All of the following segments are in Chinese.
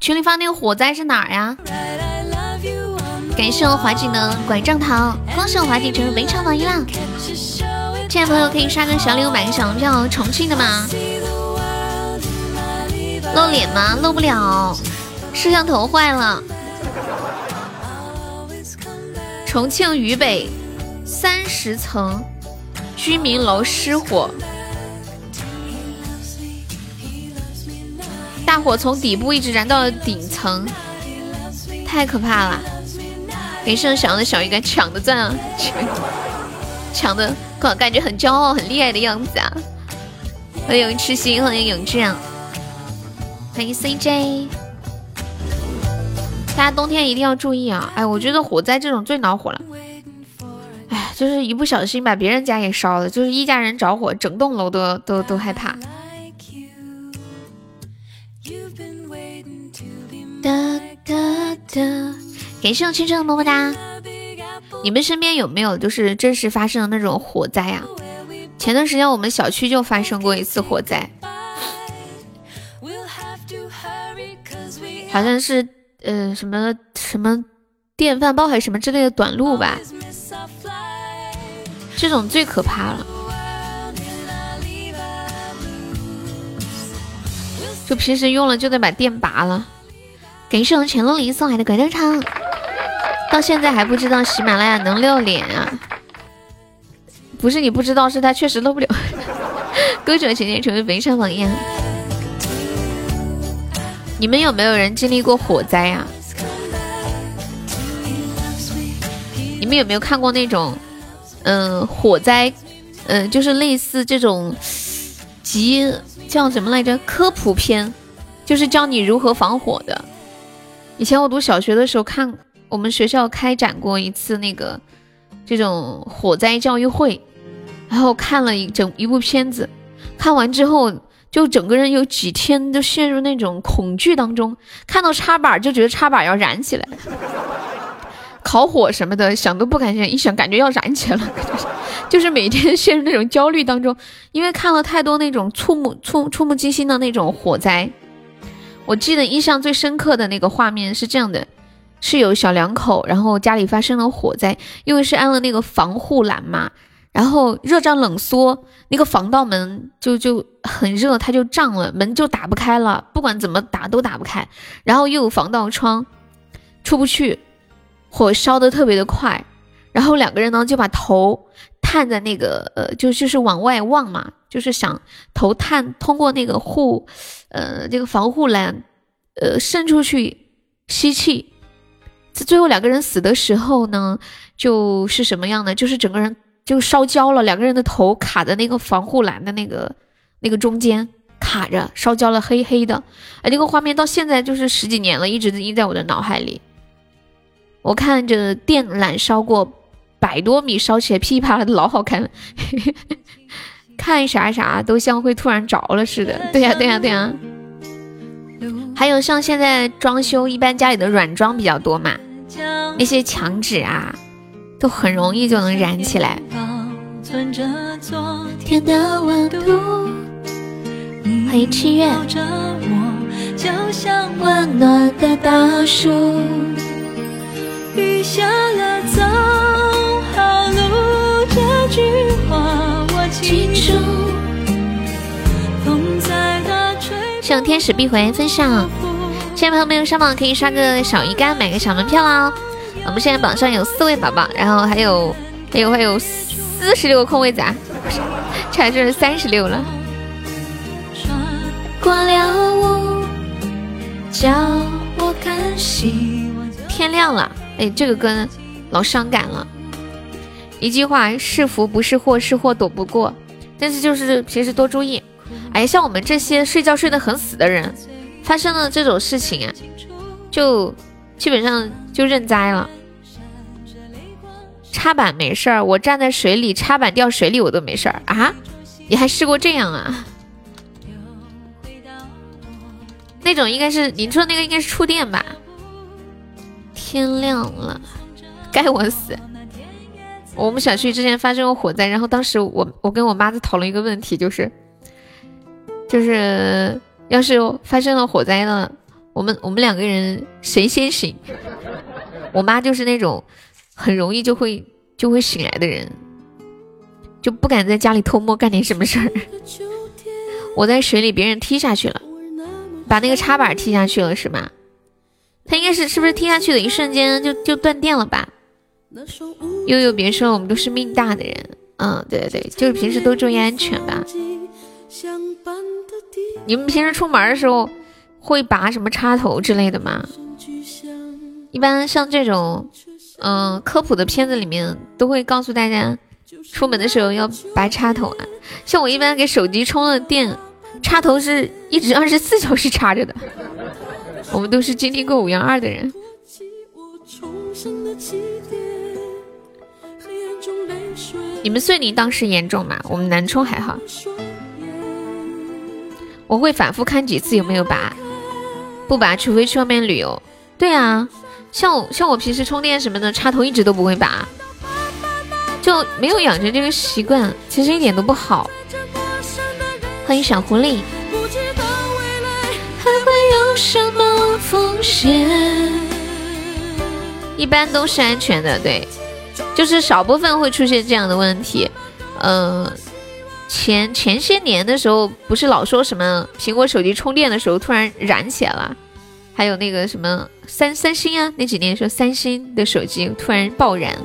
群里发那个火灾是哪儿呀？感谢我华锦的拐杖糖，恭喜我华锦成为围场榜一啦！catch a show it. 进来的朋友可以刷个小礼物，买个小门票，重庆的吗？露脸吗？露不了，摄像头坏了。重庆渝北三十层居民楼失火，大火从底部一直燃到了顶层，太可怕了！Loves me now. 给盛小的小鱼干抢的赞啊，抢的感感觉很骄傲、很厉害的样子啊！欢迎痴心，欢迎永志啊，欢迎 CJ。大家冬天一定要注意啊！哎，我觉得火灾这种最恼火了。哎，就是一不小心把别人家给烧了，就是一家人着火，整栋楼都都都害怕。哒哒哒，感谢我青春的么么哒。你们身边有没有就是真实发生的那种火灾啊？前段时间我们小区就发生过一次火灾，好像是呃什么什么电饭煲还是什么之类的短路吧，这种最可怕了。就平时用了就得把电拔了。感谢我钱露林送来的拐杖糖，到现在还不知道喜马拉雅能露脸啊？不是你不知道，是他确实露不了。歌者请年成为围上榜样。你们有没有人经历过火灾啊？你们有没有看过那种，嗯、火灾，嗯、就是类似这种集叫什么来着？科普片，就是教你如何防火的。以前我读小学的时候看，我们学校开展过一次那个这种火灾教育会，然后看了一整一部片子，看完之后就整个人有几天都陷入那种恐惧当中，看到插板就觉得插板要燃起来。烤火什么的，想都不敢想，一想感觉要燃起来了，就是每天 陷入那种焦虑当中，因为看了太多那种触目触触目惊心的那种火灾。我记得印象最深刻的那个画面是这样的，是有小两口，然后家里发生了火灾，因为是安了那个防护栏嘛，然后热胀冷缩，那个防盗门就就很热，它就胀了，门就打不开了，不管怎么打都打不开，然后又有防盗窗，出不去，火烧的特别的快，然后两个人呢就把头探在那个呃，就就是往外望嘛，就是想头探通过那个护，呃，这个防护栏，呃，伸出去吸气。这最后两个人死的时候呢，就是什么样呢？就是整个人就烧焦了，两个人的头卡在那个防护栏的那个那个中间卡着，烧焦了，黑黑的。哎，那个画面到现在就是十几年了，一直印在我的脑海里。我看着电缆烧过百多米，烧起来噼里啪啦的，老好看了。看啥啥都像会突然着了似的。对呀、对呀、对呀、还有像现在装修，一般家里的软装比较多嘛，那些墙纸啊，都很容易就能燃起来。欢迎七月，就像温暖的大树。雨下了走句话我清楚。风再大吹谢谢天使必回分享，亲爱的朋友们上榜可以刷个小鱼干，买个小门票啦。我们现在榜上有四位宝宝，然后还有还有还有四十六个空位子啊，差点就是三十六了。穿过了雾，叫我看希望天亮了，哎，这个歌老伤感了。一句话是福不是祸，是祸躲不过。但是就是平时多注意。哎，像我们这些睡觉睡得很死的人，发生了这种事情啊，就基本上就认栽了。插板没事儿，我站在水里，插板掉水里我都没事儿啊！你还试过这样啊？那种应该是你说那个应该是触电吧？天亮了，该我死！我们小区之前发生过火灾，然后当时我我跟我妈在讨论一个问题，就是就是要是发生了火灾了，我们我们两个人谁先醒？我妈就是那种很容易就会就会醒来的人，就不敢在家里偷摸干点什么事儿。我在水里，别人踢下去了。把那个插板踢下去了是吧？他应该是是不是踢下去的一瞬间就就断电了吧？悠悠别说，我们都是命大的人。嗯，对对对，就是平时都注意安全吧。你们平时出门的时候会拔什么插头之类的吗？一般像这种嗯科普的片子里面都会告诉大家，出门的时候要拔插头啊。像我一般给手机充了电。插头是一直二十四小时插着的，我们都是经历过五幺二的人。你们遂宁当时严重吗？我们南充还好。我会反复看几次有没有拔，不拔除非去外面旅游。对啊，像我像我平时充电什么的，插头一直都不会拔，就没有养成这个习惯，其实一点都不好。欢迎小狐狸。一般都是安全的，对，就是少部分会出现这样的问题。嗯，前前些年的时候，不是老说什么苹果手机充电的时候突然燃起来了，还有那个什么三三星啊，那几年说三星的手机突然爆燃，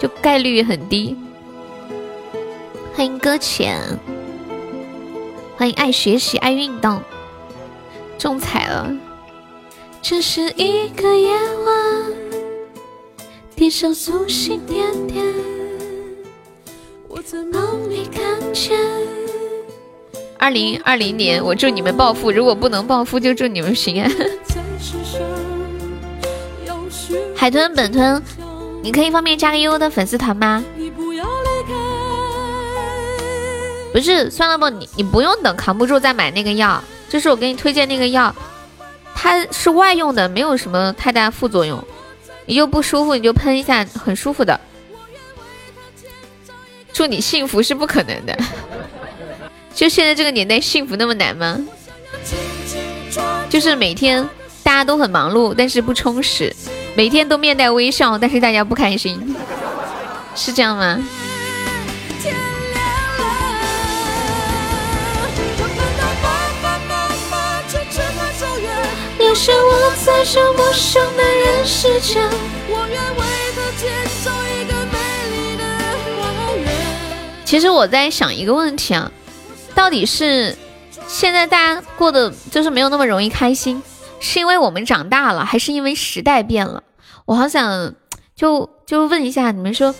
就概率很低。欢迎搁浅。欢迎爱学习爱运动，中彩了。这是一个夜晚，地上素心点点，我在梦里看见。二零二零年，我祝你们暴富，如果不能暴富，就祝你们平安。海豚本豚，你可以方便加个悠悠的粉丝团吗？不是，算了不，你你不用等，扛不住再买那个药。就是我给你推荐那个药，它是外用的，没有什么太大副作用。你又不舒服，你就喷一下，很舒服的。祝你幸福是不可能的，就现在这个年代，幸福那么难吗？就是每天大家都很忙碌，但是不充实；每天都面带微笑，但是大家不开心，是这样吗？像我在这陌生的人世间，我愿为昨天做一个美丽的其实我在想一个问题啊，到底是现在大家过得就是没有那么容易开心，是因为我们长大了，还是因为时代变了？我好想就就问一下你们说，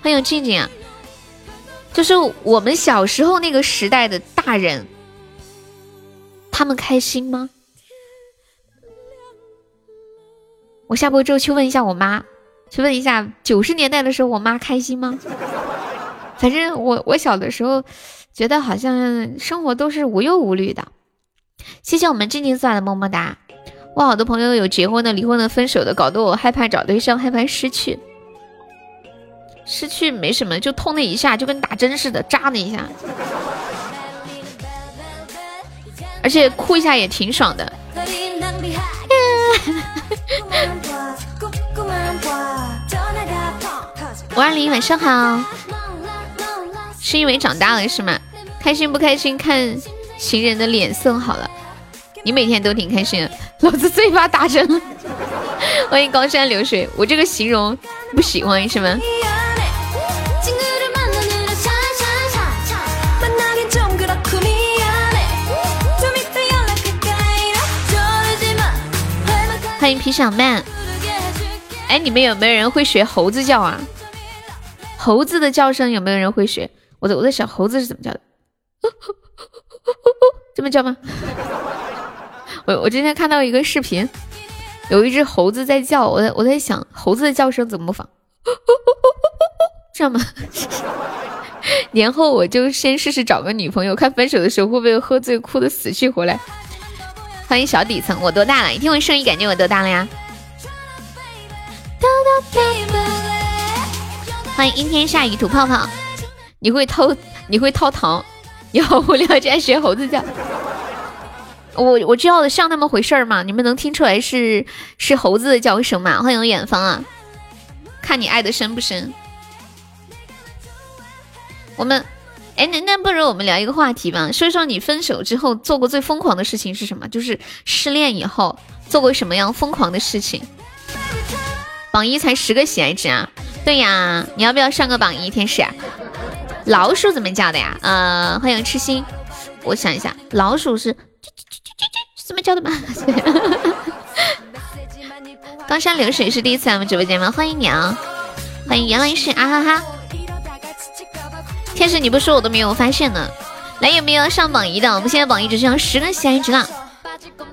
欢迎静静啊，就是我们小时候那个时代的大人，他们开心吗？我下播之后去问一下我妈，去问一下九十年代的时候我妈开心吗？反正我我小的时候觉得好像生活都是无忧无虑的。谢谢我们静静送来的么么哒。我好多朋友有结婚的、离婚的、分手的，搞得我害怕找对象，害怕失去。失去没什么，就痛那一下，就跟打针似的，扎那一下，而且哭一下也挺爽的。五二零晚上好，是因为长大了是吗？开心不开心看行人的脸色好了。你每天都挺开心，老子最怕打针。欢迎高山流水，我这个形容不喜欢是吗？欢迎皮小曼。哎，你们有没有人会学猴子叫啊？猴子的叫声有没有人会学？我在我在想猴子是怎么叫的？这么叫吗？我我今天看到一个视频，有一只猴子在叫，我在我在想猴子的叫声怎么仿？这样吗？年后我就先试试找个女朋友，看分手的时候会不会喝醉哭的死去活来。欢迎小底层，我多大了？一听我声音感觉我多大了呀？欢迎阴天下雨吐泡泡，你会偷你会掏糖？你好无聊，竟然学猴子叫。我我叫的像那么回事儿吗？你们能听出来是是猴子的叫声吗？欢迎远方啊，看你爱的深不深。我们，哎，那那不如我们聊一个话题吧，说一说你分手之后做过最疯狂的事情是什么？就是失恋以后做过什么样疯狂的事情？榜一才十个喜爱值啊！对呀，你要不要上个榜一？天使，老鼠怎么叫的呀？呃，欢迎痴心，我想一下，老鼠是。怎么叫的吗？高山流水是第一次来我们直播间吗？欢迎你啊！欢迎原来是啊哈哈！天使你不说我都没有发现呢。来有没有上榜一的？我们现在榜一只剩十个喜爱值了。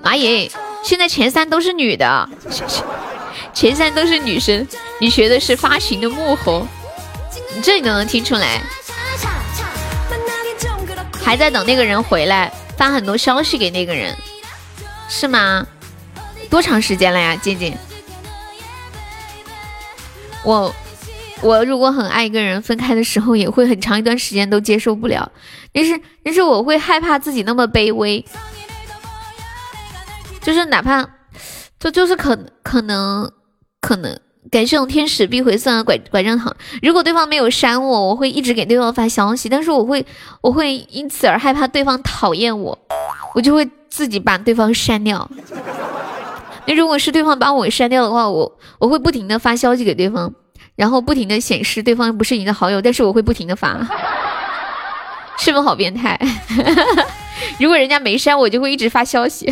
妈耶！现在前三都是女的，前三都是女生。你学的是发情的幕后，你这你都能听出来？还在等那个人回来。发很多消息给那个人，是吗？多长时间了呀，静静？我我如果很爱一个人，分开的时候也会很长一段时间都接受不了，但是但是我会害怕自己那么卑微，就是哪怕就就是可可能可能。感谢我天使必回送的拐拐杖糖。如果对方没有删我，我会一直给对方发消息，但是我会我会因此而害怕对方讨厌我，我就会自己把对方删掉。那如果是对方把我删掉的话，我我会不停的发消息给对方，然后不停的显示对方不是你的好友，但是我会不停的发，是不是好变态？如果人家没删我，就会一直发消息。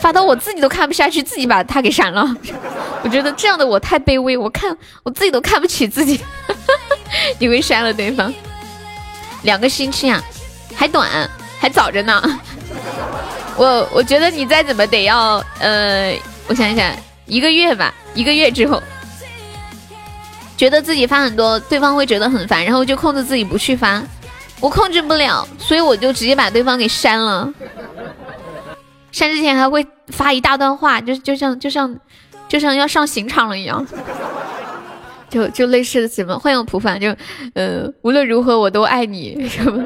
发到我自己都看不下去，自己把他给删了。我觉得这样的我太卑微，我看我自己都看不起自己。你会删了对方？两个星期啊，还短，还早着呢。我我觉得你再怎么得要呃，我想想，一个月吧，一个月之后，觉得自己发很多，对方会觉得很烦，然后就控制自己不去发。我控制不了，所以我就直接把对方给删了。删之前还会发一大段话，就就像就像就像要上刑场了一样，就就类似的什么欢迎普凡，就呃无论如何我都爱你什么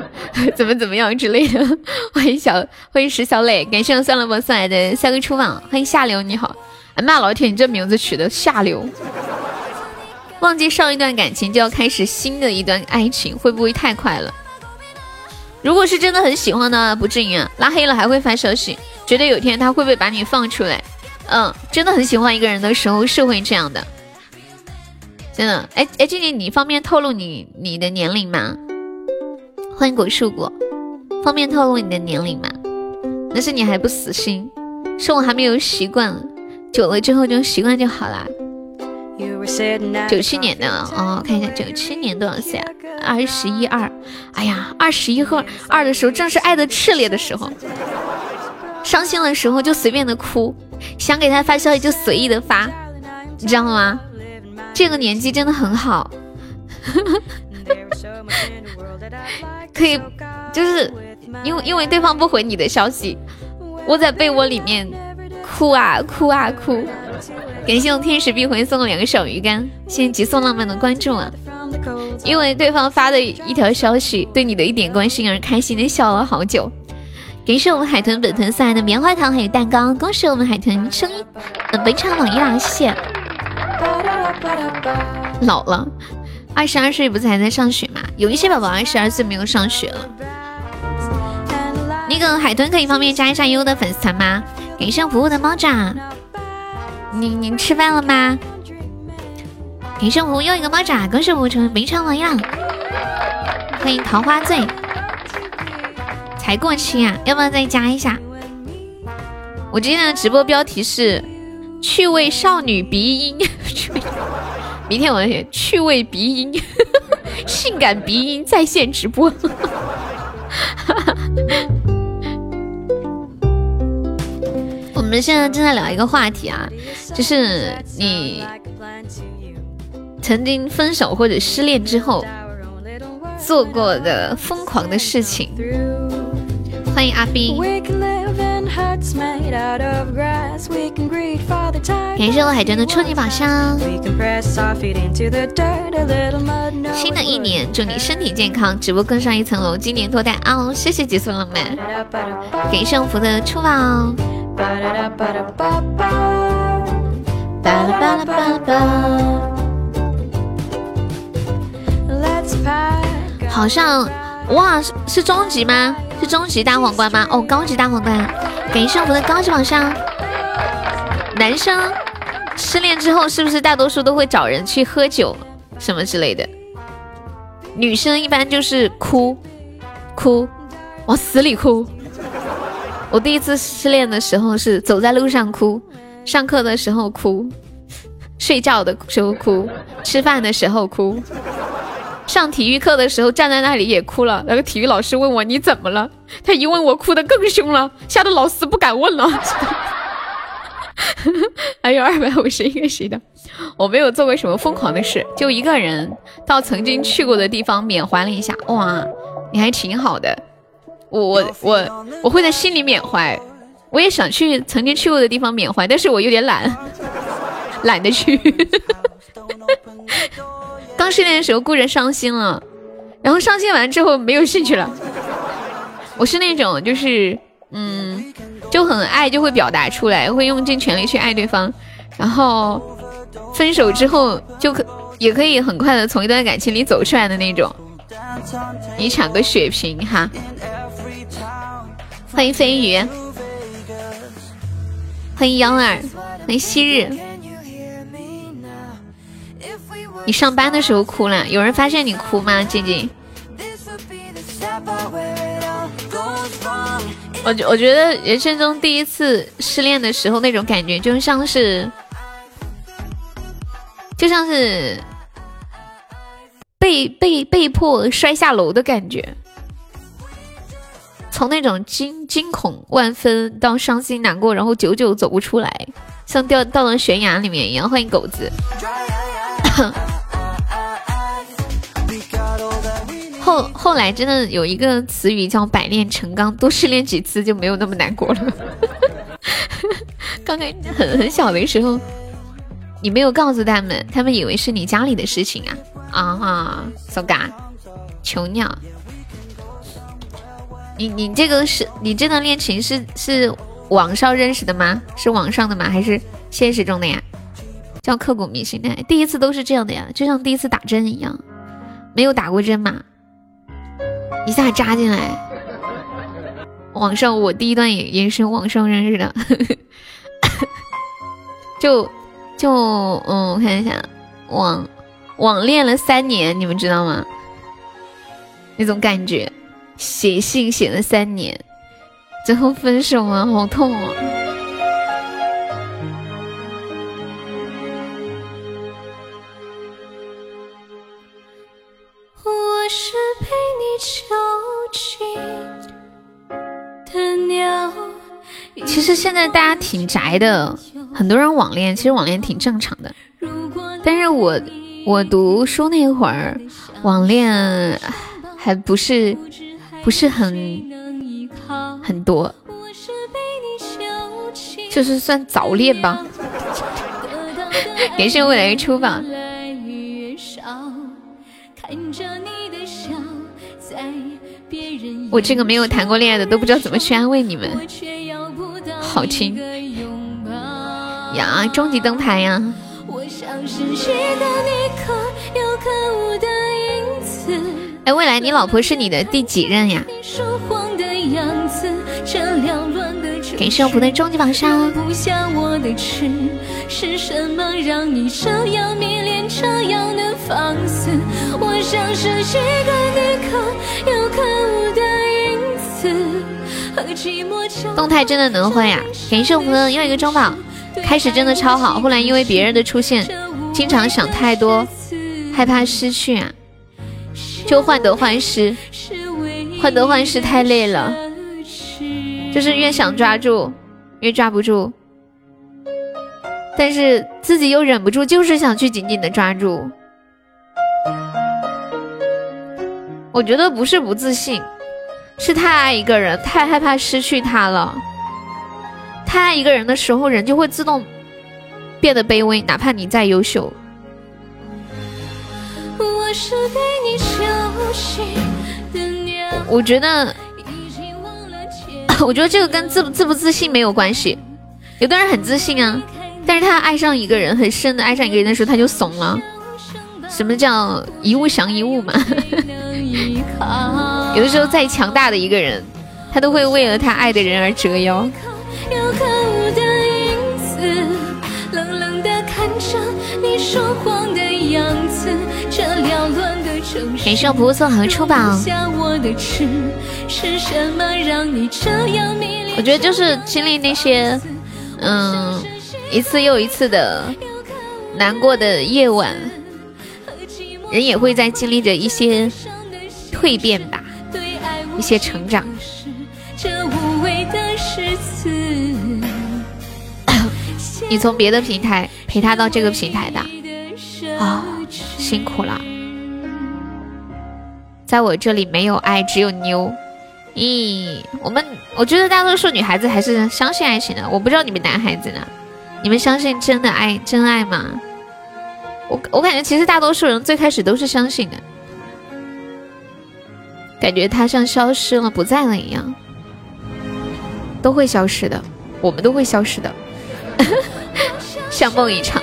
怎么怎么样之类的。欢迎小欢迎石小磊，感谢我算了吧送来的三个出榜。欢迎下流你好，哎妈老铁你这名字取的下流。忘记上一段感情就要开始新的一段爱情，会不会太快了？如果是真的很喜欢的，不至于啊，拉黑了还会发消息。觉得有天他会不会把你放出来？嗯，真的很喜欢一个人的时候是会这样的，真的。哎哎，静静，你方便透露你你的年龄吗？欢迎果树果，方便透露你的年龄吗？那是你还不死心，是我还没有习惯，久了之后就习惯就好啦。九七年的哦，看一下九七年多少岁啊？二十一二。哎呀，二十一和二的时候正是爱的炽烈的时候。伤心的时候就随便的哭，想给他发消息就随意的发，你知道吗？这个年纪真的很好，可以，就是因为因为对方不回你的消息，窝在被窝里面哭啊哭啊哭。感谢我天使必回送了两个小鱼干，谢谢极速浪漫的关注啊！因为对方发的一条消息，对你的一点关心而开心的笑了好久。感谢我们海豚本豚送来的棉花糖还有蛋糕，恭喜我们海豚声音本场榜一啦！谢谢。老了，二十二岁不是还在上学吗？有一些宝宝二十二岁没有上学了。那个海豚可以方便加一下悠悠的粉丝团吗？感谢服务的猫爪，您您吃饭了吗？感谢服务又一个猫爪，恭喜我们成为本场榜一啦！欢迎桃花醉。才过期啊，要不要再加一下？我今天的直播标题是趣味少女鼻音，明天我写趣味鼻音，性感鼻音在线直播。哈哈们现在正在聊一个话题啊，就是你曾经分手或者失恋之后做过的疯狂的事情。欢迎阿斌。感谢我海珍的初级宝箱。新的一年，祝你身体健康，直播更上一层楼，今年脱单哦！谢谢极速浪漫，感谢福的初宝。好像哇，是终极吗？是终极大皇冠吗？哦，高级大皇冠，感谢我们的高级宝箱。男生失恋之后是不是大多数都会找人去喝酒什么之类的？女生一般就是哭，哭，往死里哭。我第一次失恋的时候是走在路上哭，上课的时候哭，睡觉的时候哭，吃饭的时候哭。上体育课的时候站在那里也哭了，那个体育老师问我你怎么了？他一问我哭的更凶了，吓得老师不敢问了。还有二百五十一个谁的？我没有做过什么疯狂的事，就一个人到曾经去过的地方缅怀了一下。哇，你还挺好的。我我我我会在心里缅怀，我也想去曾经去过的地方缅怀，但是我有点懒，懒得去。刚失恋的时候顾着伤心了，然后伤心完之后没有兴趣了。我是那种就是嗯，就很爱就会表达出来，会用尽全力去爱对方，然后分手之后就可也可以很快的从一段感情里走出来的那种。你抢个血瓶哈，欢迎飞鱼，欢迎幺儿，欢迎昔日。你上班的时候哭了，有人发现你哭吗？静静，我觉我觉得人生中第一次失恋的时候那种感觉，就像是，就像是被被被迫摔下楼的感觉，从那种惊惊恐万分到伤心难过，然后久久走不出来，像掉到了悬崖里面一样。欢迎狗子。后后来真的有一个词语叫百炼成钢，多失恋几次就没有那么难过了。刚开很很小的时候，你没有告诉他们，他们以为是你家里的事情啊啊哈，so ga，囚鸟。你你这个是你这段恋情是是网上认识的吗？是网上的吗？还是现实中的呀？叫刻骨铭心的，第一次都是这样的呀，就像第一次打针一样，没有打过针嘛。一下扎进来，网上我第一段也也是网上认识的，就就嗯，我看一下网网恋了三年，你们知道吗？那种感觉，写信写了三年，最后分手了，好痛啊！我是陪你囚禁的鸟。其实现在大家挺宅的，很多人网恋，其实网恋挺正常的。但是我我读书那会儿，网恋还不是不是很很多，就是算早恋吧。感谢未来出吧。我这个没有谈过恋爱的都不知道怎么去安慰你们，好亲呀，终极灯牌呀！哎，未来你老婆是你的第几任呀？感谢我不的终极榜上。是什么让你这样迷恋，这样的放肆？我像是一个你可有可无的影子，和寂寞动态真的能会啊！感谢我们的又一个中宝，开始真的超好，后来因为别人的出现，经常想太多，害怕失去啊，就患得患失，患得患失太累了，就是越想抓住，越抓不住，但是自己又忍不住，就是想去紧紧的抓住。我觉得不是不自信，是太爱一个人，太害怕失去他了。太爱一个人的时候，人就会自动变得卑微，哪怕你再优秀。我觉得，我觉得这个跟自自不自信没有关系。有的人很自信啊，但是他爱上一个人，很深的爱上一个人的时候，他就怂了。什么叫一物降一物嘛？有的时候再强大的一个人，他都会为了他爱的人而折腰。感谢菩萨和出宝。我觉得就是经历那些，嗯，一次又一次的难过的夜晚，人也会在经历着一些蜕变吧，一些成长。你从别的平台陪他到这个平台的，啊，辛苦了。在我这里没有爱，只有妞。咦，我们我觉得大多数女孩子还是相信爱情的。我不知道你们男孩子呢，你们相信真的爱真爱吗？我我感觉其实大多数人最开始都是相信的，感觉他像消失了不在了一样，都会消失的，我们都会消失的，像梦一场。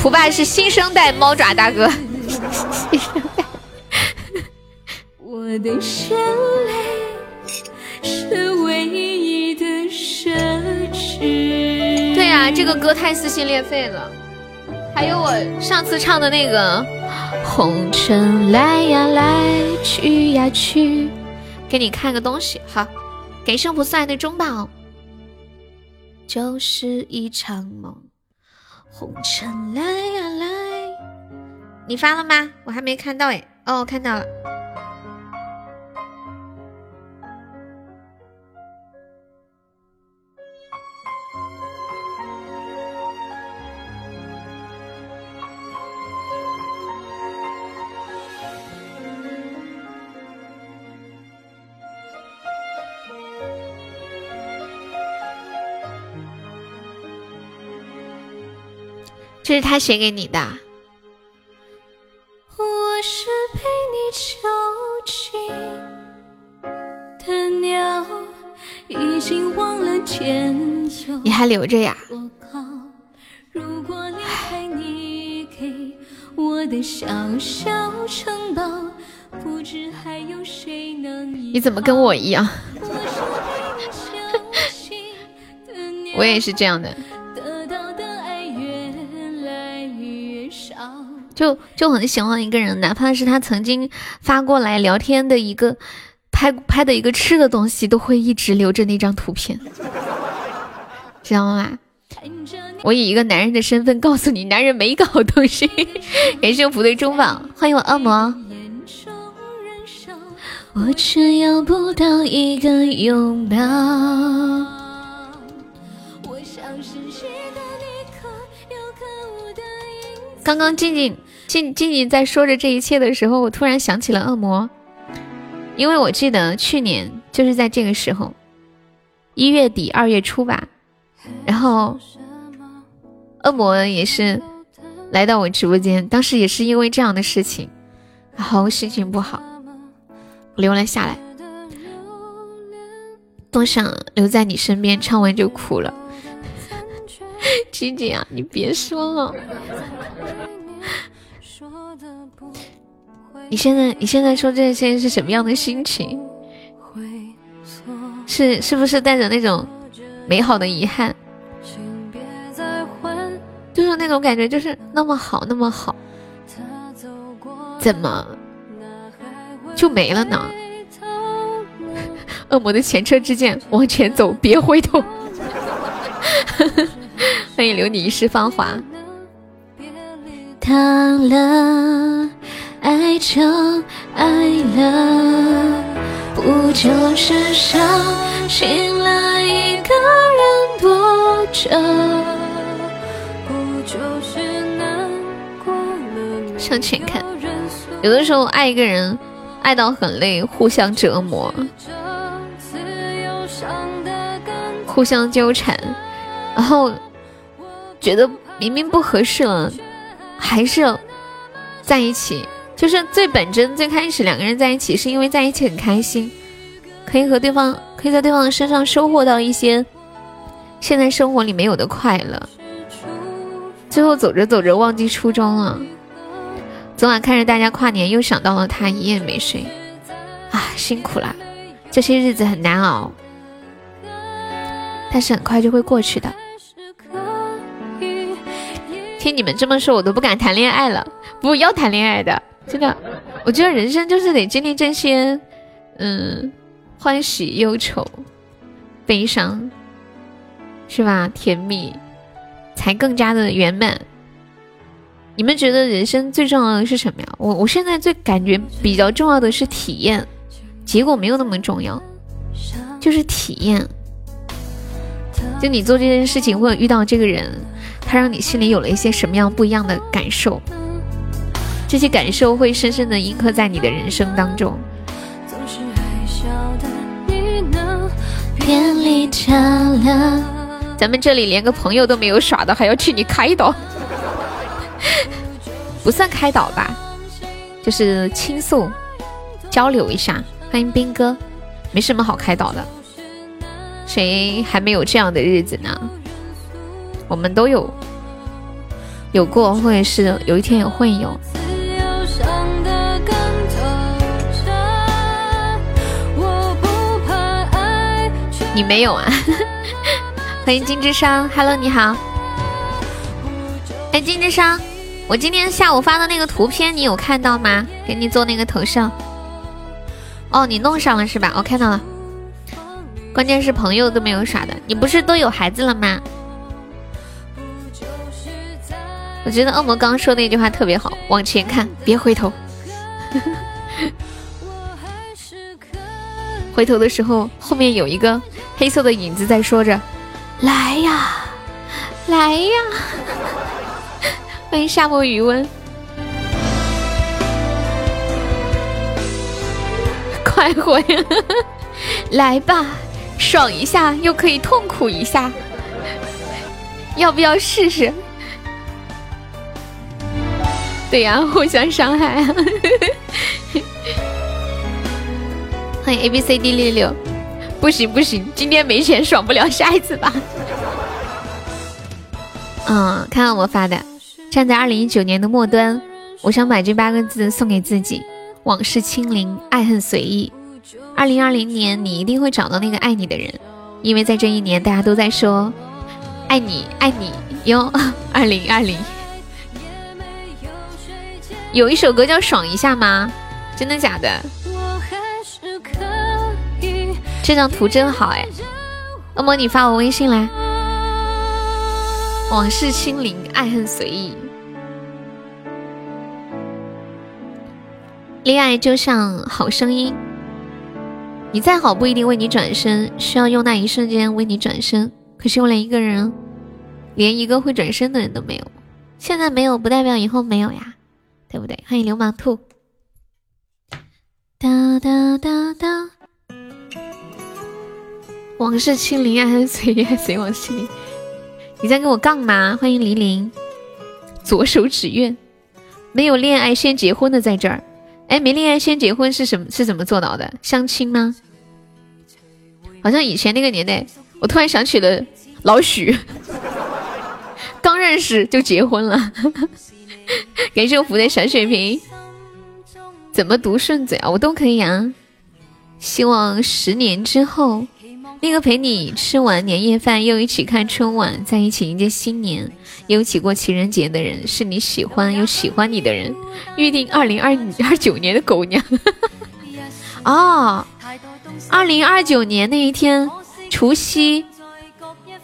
普爸是新生代猫爪大哥。我的眼泪是唯一的奢侈。对呀，这个歌太撕心裂肺了。还有我上次唱的那个红尘来呀来，去呀去。给你看个东西，好，给圣菩萨的中宝。就是一场梦，红尘来呀来。你发了吗？我还没看到哎。哦，看到了。这是他写给你的。我是被你囚禁的鸟，已经忘了。你还留着呀？如果离开你给我的小小城堡，不知还有谁能你怎么跟我一样？我 也是这样的。就就很喜欢一个人，哪怕是他曾经发过来聊天的一个拍拍的一个吃的东西，都会一直留着那张图片，知道吗？我以一个男人的身份告诉你，男人没搞东西。感谢不对中榜，欢迎我恶魔。我却要不到一个拥抱。刚刚静静。静静静在说着这一切的时候，我突然想起了恶魔，因为我记得去年就是在这个时候，一月底二月初吧，然后恶魔也是来到我直播间，当时也是因为这样的事情，然后心情不好，留了下来，多想留在你身边，唱完就哭了。静静啊，你别说了。你现在你现在说这些是什么样的心情？是是不是带着那种美好的遗憾？就是那种感觉，就是那么好，那么好，怎么就没了呢？恶魔的前车之鉴，往前走，别回头。欢迎留你一世芳华。当了，爱就爱了，不就是伤心了一个人躲着？向前看，有的时候爱一个人，爱到很累，互相折磨，互相纠缠，然后觉得明明不合适了，还是在一起。就是最本真，最开始两个人在一起是因为在一起很开心，可以和对方，可以在对方的身上收获到一些现在生活里没有的快乐。最后走着走着忘记初衷了。昨晚看着大家跨年，又想到了他，一夜没睡，啊，辛苦了，这些日子很难熬，但是很快就会过去的。听你们这么说，我都不敢谈恋爱了。不要谈恋爱的，真的，我觉得人生就是得经历这些，嗯，欢喜忧愁、悲伤，是吧？甜蜜，才更加的圆满。你们觉得人生最重要的是什么呀？我我现在最感觉比较重要的是体验，结果没有那么重要，就是体验。就你做这件事情或者遇到这个人，他让你心里有了一些什么样不一样的感受，这些感受会深深的印刻在你的人生当中。咱们这里连个朋友都没有耍的，还要去你开导？不算开导吧，就是倾诉、交流一下。欢迎兵哥，没什么好开导的。谁还没有这样的日子呢？我们都有有过，或者是有一天也会有。你没有啊？欢迎金智商，Hello，你好。哎，金智商。我今天下午发的那个图片，你有看到吗？给你做那个头像。哦，你弄上了是吧？我看到了。关键是朋友都没有耍的，你不是都有孩子了吗？我觉得恶魔刚刚说那句话特别好，往前看，别回头。回头的时候，后面有一个黑色的影子在说着：“来呀，来呀。”欢迎沙漠余温，快活呀！来吧，爽一下又可以痛苦一下，要不要试试？对呀，互相伤害啊！欢迎 A B C D 六六，不行不行，今天没钱爽不了，下一次吧。嗯，看看我发的。站在二零一九年的末端，我想把这八个字送给自己：往事清零，爱恨随意。二零二零年，你一定会找到那个爱你的人，因为在这一年，大家都在说爱你，爱你哟。二零二零，有一首歌叫《爽一下》吗？真的假的？这张图真好哎！恶魔，你发我微信来。往事清零，爱恨随意。恋爱就像好声音，你再好不一定为你转身，需要用那一瞬间为你转身。可是我连一个人，连一个会转身的人都没有。现在没有不代表以后没有呀，对不对？欢迎流氓兔。哒哒哒哒。往事清零，爱恨随意，随往事清。你在跟我杠吗？欢迎黎玲，左手指月，没有恋爱先结婚的在这儿。哎，没恋爱先结婚是什么？是怎么做到的？相亲吗？好像以前那个年代，我突然想起了老许，刚认识就结婚了。感谢我福的小血瓶。怎么读顺嘴啊？我都可以啊。希望十年之后，那个陪你吃完年夜饭，又一起看春晚，在一起迎接新年，又一起过情人节的人，是你喜欢又喜欢你的人。预定二零二二九年的狗娘。哦，二零二九年那一天，除夕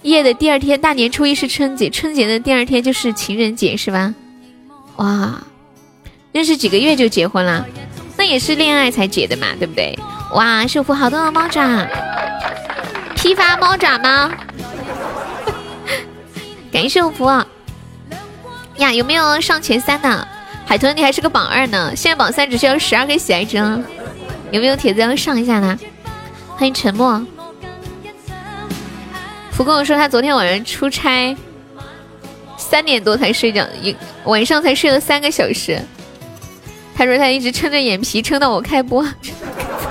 夜的第二天，大年初一是春节，春节的第二天就是情人节，是吧？哇，认识几个月就结婚了，那也是恋爱才结的嘛，对不对？哇，幸福好多的猫爪，批发猫爪吗？感谢我福呀，有没有上前三的？海豚，你还是个榜二呢，现在榜三只需要十二个喜爱值，有没有铁子要上一下呢？欢迎沉默。福跟我说他昨天晚上出差，三点多才睡觉，一晚上才睡了三个小时。他说他一直撑着眼皮撑到我开播，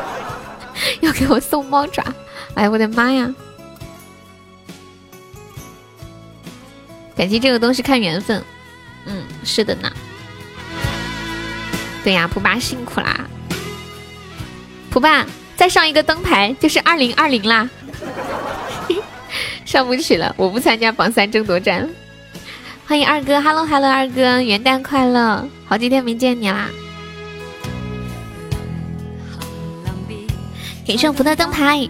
要给我送猫爪。哎，我的妈呀！感情这个东西看缘分。嗯，是的呢。对呀，普爸辛苦啦。普爸再上一个灯牌就是二零二零啦。上不去了，我不参加榜三争夺战。欢迎二哥，Hello Hello，二哥元旦快乐，好几天没见你啦。给上福的灯牌，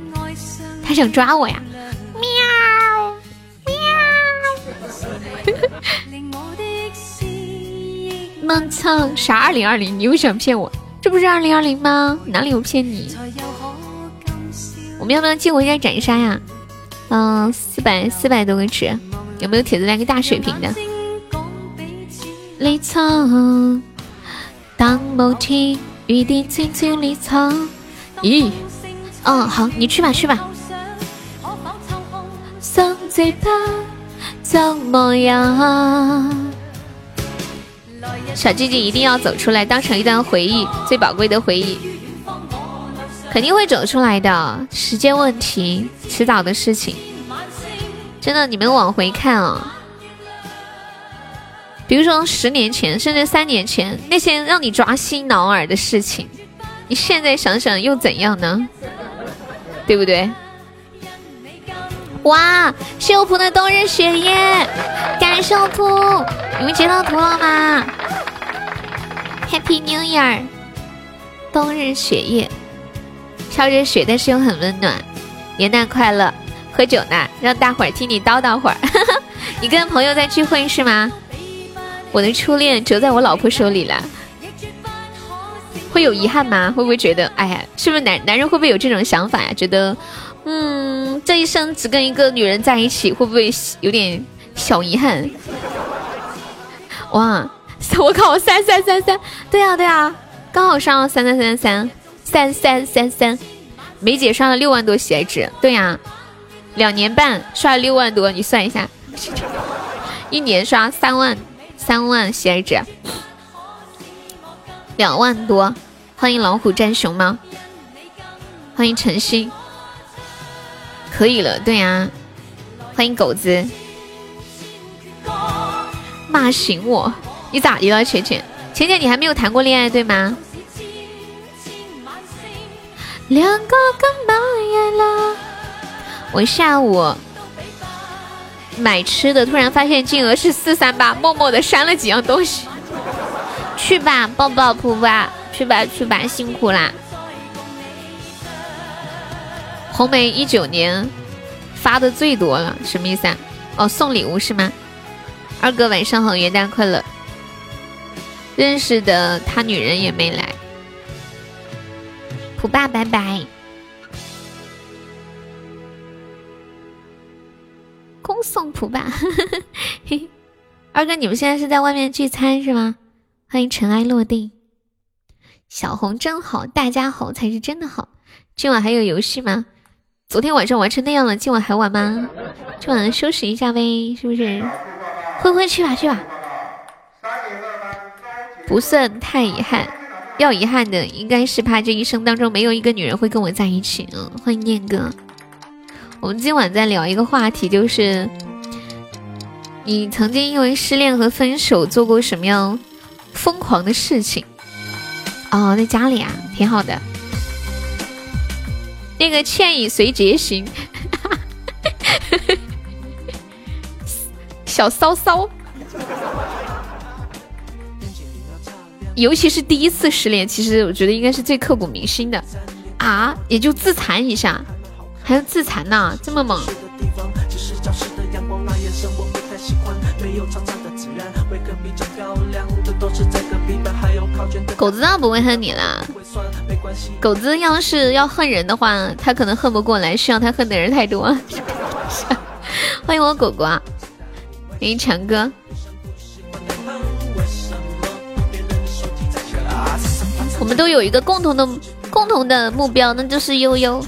他想抓我呀！喵喵。闷蹭啥？二零二零？你又想骗我？这不是二零二零吗？哪里有骗你？我们要不要借我一下斩杀呀？嗯，四百四百多个值，有没有铁子来个大水平的？离场，当某天雨滴轻轻离场。咦？嗯，好，你去吧，去吧。想最怕怎么样？小鸡鸡一定要走出来，当成一段回忆，最宝贵的回忆，肯定会走出来的，时间问题，迟早的事情。真的，你们往回看啊，比如说十年前，甚至三年前那些让你抓心挠耳的事情，你现在想想又怎样呢？对不对？哇，秀普的冬日雪夜，感谢秀普，你们截到图了吗？Happy New Year！冬日雪夜，飘着雪，但是又很温暖。元旦快乐！喝酒呢，让大伙儿听你叨叨会儿。你跟朋友在聚会是吗？我的初恋折在我老婆手里了，会有遗憾吗？会不会觉得，哎呀，是不是男男人会不会有这种想法呀？觉得，嗯，这一生只跟一个女人在一起，会不会有点小遗憾？哇！我靠，三三三三，对啊对啊，刚好上了三三三三三三三三，梅姐刷了六万多喜爱值，对呀，两年半刷了六万多，你算一下，一年刷三万三万喜爱值，两万多，欢迎老虎战熊猫，欢迎晨曦，可以了，对呀，欢迎狗子，骂醒我。你咋的了，浅浅？浅浅，你还没有谈过恋爱对吗？我下午买吃的，突然发现金额是四三八，默默的删了几样东西。去吧，抱抱扑吧，去吧去吧，辛苦啦。红梅一九年发的最多了，什么意思啊？哦，送礼物是吗？二哥晚上好，元旦快乐。认识的他女人也没来，普爸拜拜，恭送普爸。二哥，你们现在是在外面聚餐是吗？欢迎尘埃落定，小红真好，大家好才是真的好。今晚还有游戏吗？昨天晚上玩成那样了，今晚还玩吗？今晚收拾一下呗，是不是？灰灰去吧，去吧。不算太遗憾，要遗憾的应该是怕这一生当中没有一个女人会跟我在一起。嗯，欢迎念哥。我们今晚再聊一个话题，就是你曾经因为失恋和分手做过什么样疯狂的事情？哦，在家里啊，挺好的。那个倩影随节行，小骚骚。尤其是第一次失恋，其实我觉得应该是最刻骨铭心的啊！也就自残一下，还要自残呢，这么猛。狗子当然不会恨你啦，狗子要是要恨人的话，他可能恨不过来，需要他恨的人太多。欢迎我狗狗啊，欢迎强哥。我们都有一个共同的共同的目标，那就是悠悠，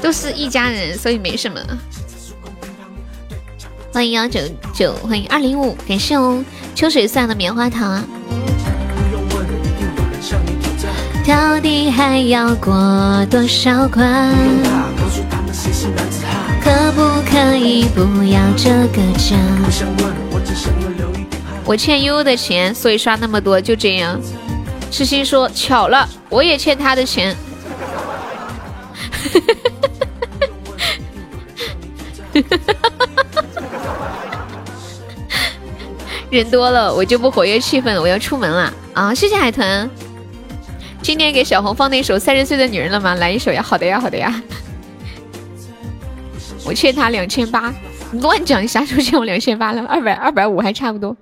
都是一家人，所以没什么。欢迎幺九九，欢迎二零五，感谢哦。秋水送的棉花糖。到底还要过多少关？可不可以不要这个家？我欠悠悠的钱，所以刷那么多，就这样。痴心说巧了，我也欠他的钱。人多了，我就不活跃气氛了，我要出门了啊！谢谢海豚。今天给小红放那首《三十岁的女人》了吗？来一首呀！好的呀，好的呀。我欠他两千八，你乱讲，啥时候欠我两千八了？二百二百五还差不多。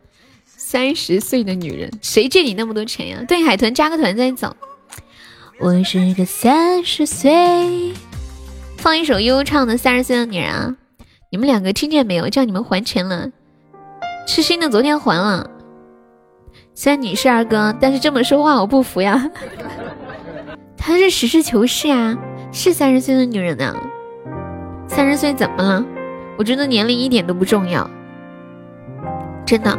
三十岁的女人，谁借你那么多钱呀？对，海豚加个团再走。我是个三十岁，放一首悠悠唱的《三十岁的女人》啊！你们两个听见没有？叫你们还钱了。痴心的昨天还了。虽然你是二哥，但是这么说话我不服呀。他是实事求是啊，是三十岁的女人呢。三十岁怎么了？我觉得年龄一点都不重要，真的。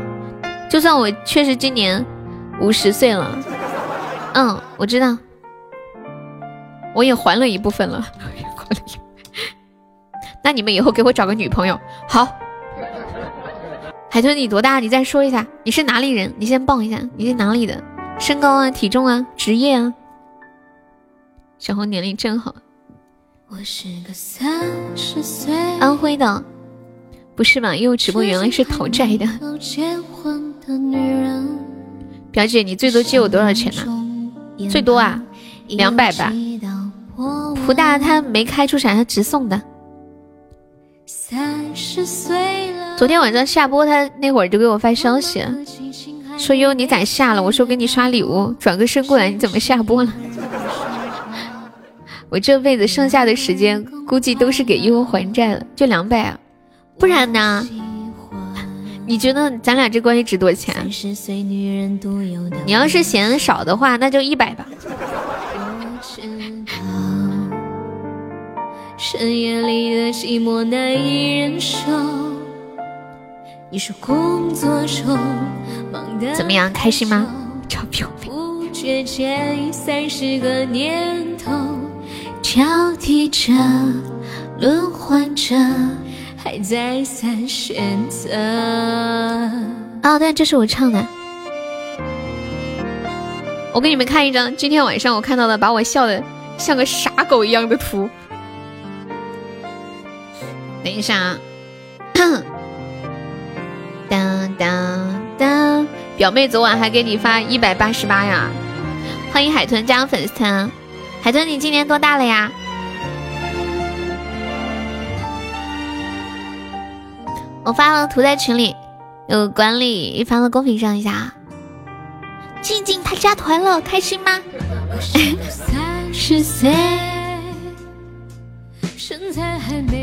就算我确实今年五十岁了，嗯，我知道，我也还了一部分了。那你们以后给我找个女朋友，好。海豚，你多大？你再说一下，你是哪里人？你先报一下，你是哪里的？身高啊，体重啊，职业啊。小红年龄正好。我是个三十岁，安徽的。不是吧？因为直播原来是讨债的。表姐，你最多借我多少钱呢？最多啊，两百吧。福大他没开出啥，他直送的。昨天晚上下播，他那会儿就给我发消息，说哟你咋下了？我说给你刷礼物，转个身过来，你怎么下播了？我这辈子剩下的时间估计都是给悠还债了，就两百啊。不然呢？你觉得咱俩这关系值多少钱？你要是嫌少的话，那就一百吧。深夜里的寂寞难以忍受怎么样？开心吗？超表妹。还在三选择。啊，对，这是我唱的。我给你们看一张今天晚上我看到的，把我笑的像个傻狗一样的图。等一下啊！当当当，表妹昨晚还给你发一百八十八呀！欢迎海豚加粉丝团，海豚你今年多大了呀？我发了图在群里，有管理发到公屏上一下。静静他加团了，开心吗？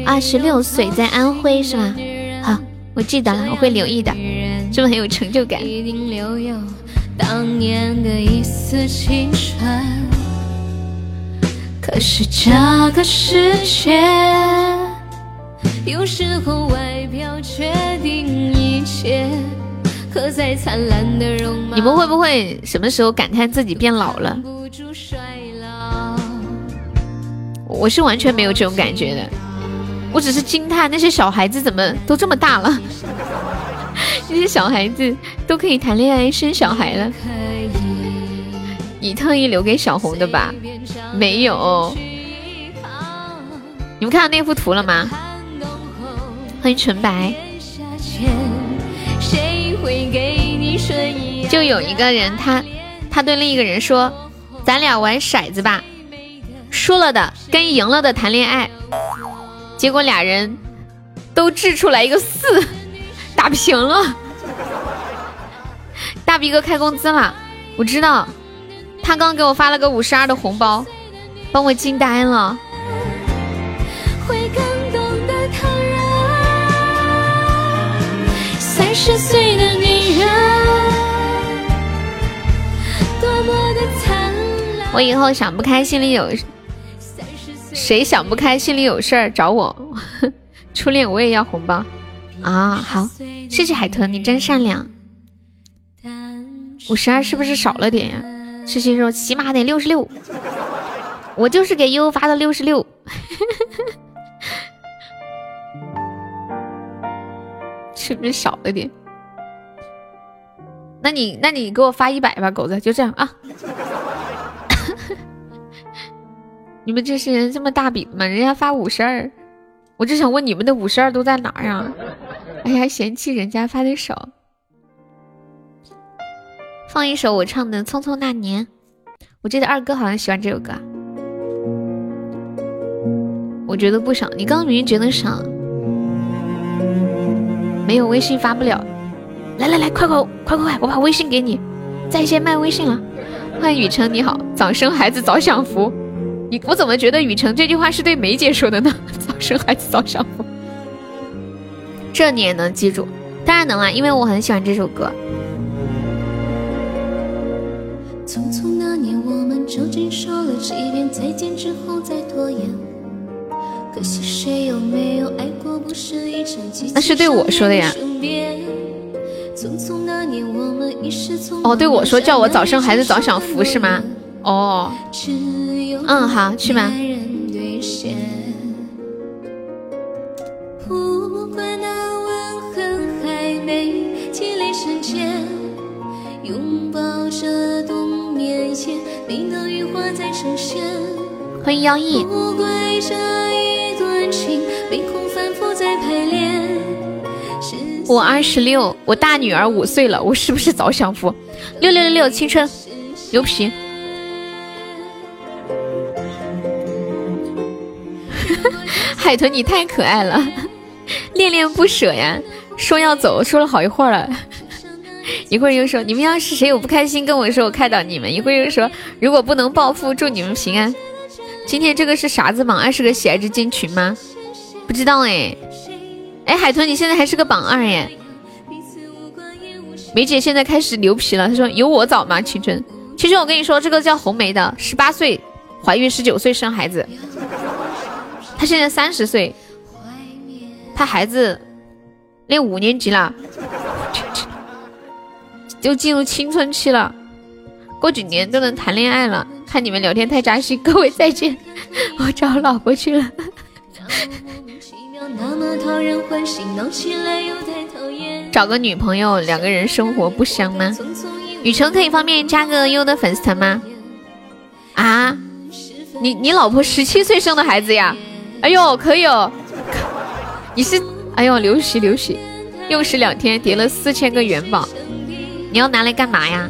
二十六岁，在安徽是吧？好，我记得了，我会留意的，是不是很有成就感？可是这个世界。有时候外表决定一切，可再灿烂的容貌。你们会不会什么时候感叹自己变老了？我是完全没有这种感觉的，我只是惊叹那些小孩子怎么都这么大了，那些小孩子都可以谈恋爱生小孩了。你特意留给小红的吧？没有。你们看到那幅图了吗？欢迎纯白。就有一个人，他他对另一个人说：“咱俩玩骰子吧，输了的跟赢了的谈恋爱。”结果俩人都掷出来一个四，打平了。大逼哥开工资了，我知道，他刚给我发了个五十二的红包，把我惊呆了。三十岁的女人，多么的灿烂我以后想不开，心里有谁想不开，心里有事儿找我。初恋我也要红包啊！好，谢谢海豚，你真善良。五十二是不是少了点呀？诗诗说起码得六十六，我就是给悠悠发的六十六，是不是少了点？那你那你给我发一百吧，狗子就这样啊！你们这些人这么大饼吗？人家发五十二，我就想问你们的五十二都在哪儿啊？哎呀，嫌弃人家发的少。放一首我唱的《匆匆那年》，我记得二哥好像喜欢这首歌。我觉得不少，你刚刚明明觉得少。没有微信发不了，来来来，快快快快快，我把微信给你，在线卖微信了。欢迎雨辰，你好，早生孩子早享福。你我怎么觉得雨辰这句话是对梅姐说的呢？早生孩子早享福，这你也能记住？当然能啊，因为我很喜欢这首歌。匆匆那年，我们究竟说了几遍再见之后再拖延？可惜谁有没有爱过，不是一场激情。那是对我说的呀。匆匆那年，我们一时匆哦，对我说叫我早生孩子早享福是吗？哦，嗯，好，去吧。不管那吻痕还没积累成茧，拥抱着冬。欢迎妖异。我二十六，我大女儿五岁了，我是不是早享福？六六六六，青春，牛皮。海豚，你太可爱了，恋恋不舍呀，说要走，说了好一会儿了。一会儿又说你们要是谁有不开心跟我说，我开导你们。一会儿又说如果不能暴富，祝你们平安。今天这个是啥子榜？二十个喜爱值进群吗？不知道哎。哎，海豚你现在还是个榜二耶。梅姐现在开始牛皮了，她说有我早吗？青春，青春，我跟你说，这个叫红梅的，十八岁怀孕，十九岁生孩子，她现在三十岁，他孩子念五年级了。就进入青春期了，过几年都能谈恋爱了。看你们聊天太扎心，各位再见，我找老婆去了。找个女朋友，两个人生活不香吗？雨辰可以方便加个优的粉丝团吗？啊，你你老婆十七岁生的孩子呀？哎呦，可以哦。你是哎呦，流血流血，用时两天叠了四千个元宝。你要拿来干嘛呀？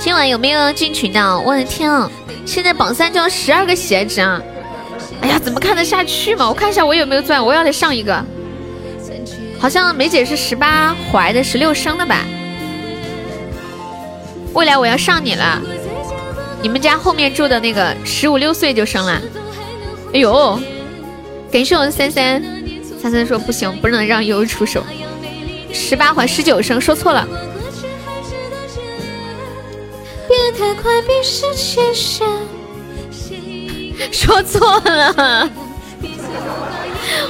今晚有没有进群的？我的天啊！现在榜三就要十二个喜爱值啊！哎呀，怎么看得下去嘛？我看一下我有没有钻，我要得上一个。好像梅姐是十八怀的，十六生的吧？未来我要上你了。你们家后面住的那个十五六岁就生了。哎呦，感谢我三三。三三说不行，不能让悠悠出手。十八环十九声，说错了。说错了。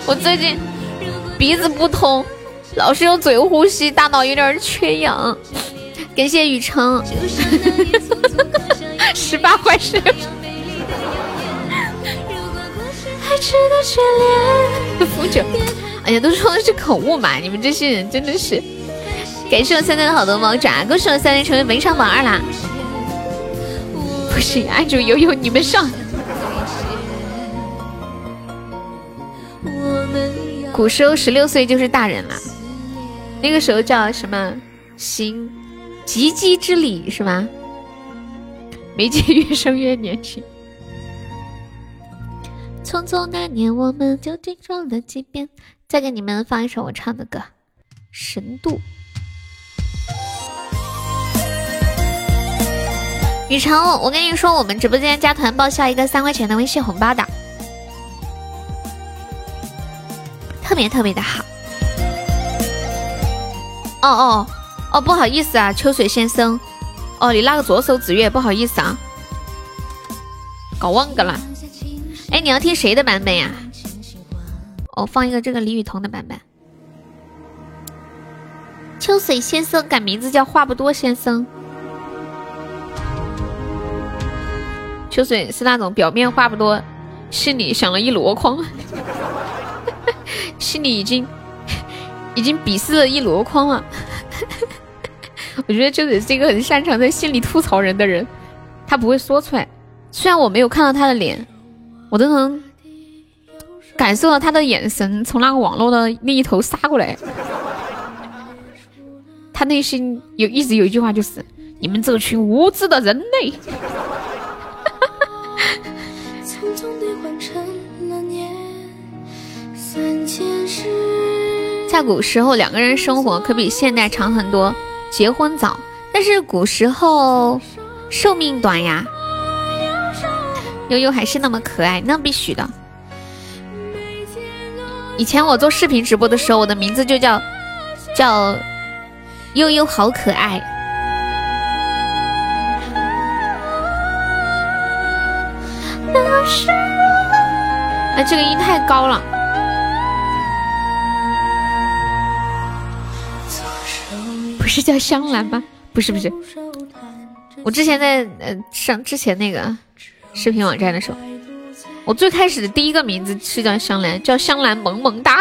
我最近鼻子不通，老是用嘴呼吸，大脑有点缺氧。感谢雨城。十八环十六。腐酒，哎呀，都说的是口误嘛！你们这些人真的是，感谢我三三的好多猫爪，恭喜我三三成为本场榜二啦！不行，按住悠悠，你们上。古时候十六岁就是大人了，那个时候叫什么？行，及笄之礼是吧？没见越生越年轻。匆匆那年，我们究竟撞了几遍？再给你们放一首我唱的歌，《神度》。雨城，我跟你说，我们直播间加团报销一个三块钱的微信红包的，特别特别的好。哦哦哦，不好意思啊，秋水先生。哦，你那个左手指月，不好意思啊，搞忘个了。哎，你要听谁的版本呀？我放一个这个李雨桐的版本。秋水先生改名字叫话不多先生。秋水是那种表面话不多，心里想了一箩筐，心里已经已经鄙视了一箩筐了。我觉得秋水是一个很擅长在心里吐槽人的人，他不会说出来。虽然我没有看到他的脸，我都能感受到他的眼神从那个网络的另一头杀过来。他内心有一直有一句话，就是你们这群无知的人类。在古时候，两个人生活可比现代长很多，结婚早，但是古时候寿命短呀。悠悠还是那么可爱，那必须的。以前我做视频直播的时候，我的名字就叫叫悠悠，好可爱。哎，这个音太高了。是叫香兰吗？不是不是，我之前在呃上之前那个视频网站的时候，我最开始的第一个名字是叫香兰，叫香兰萌萌哒，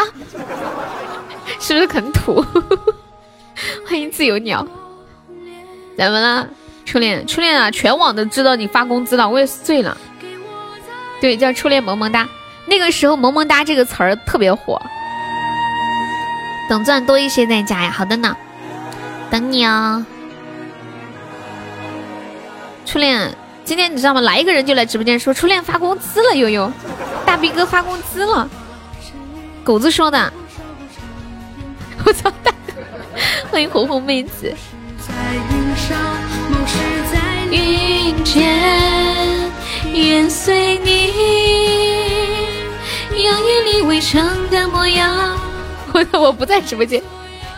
是不是很土？欢迎自由鸟，怎么了？初恋初恋啊，全网都知道你发工资了，我也是醉了。对，叫初恋萌萌哒，那个时候萌萌哒这个词儿特别火。等钻多一些再加呀，好的呢。等你啊，初恋，今天你知道吗？来一个人就来直播间说初恋发工资了，悠悠，大逼哥发工资了，狗子说的，我操，大，欢迎红红妹子。云间，愿随你，让夜里围城的模样。我 我不在直播间。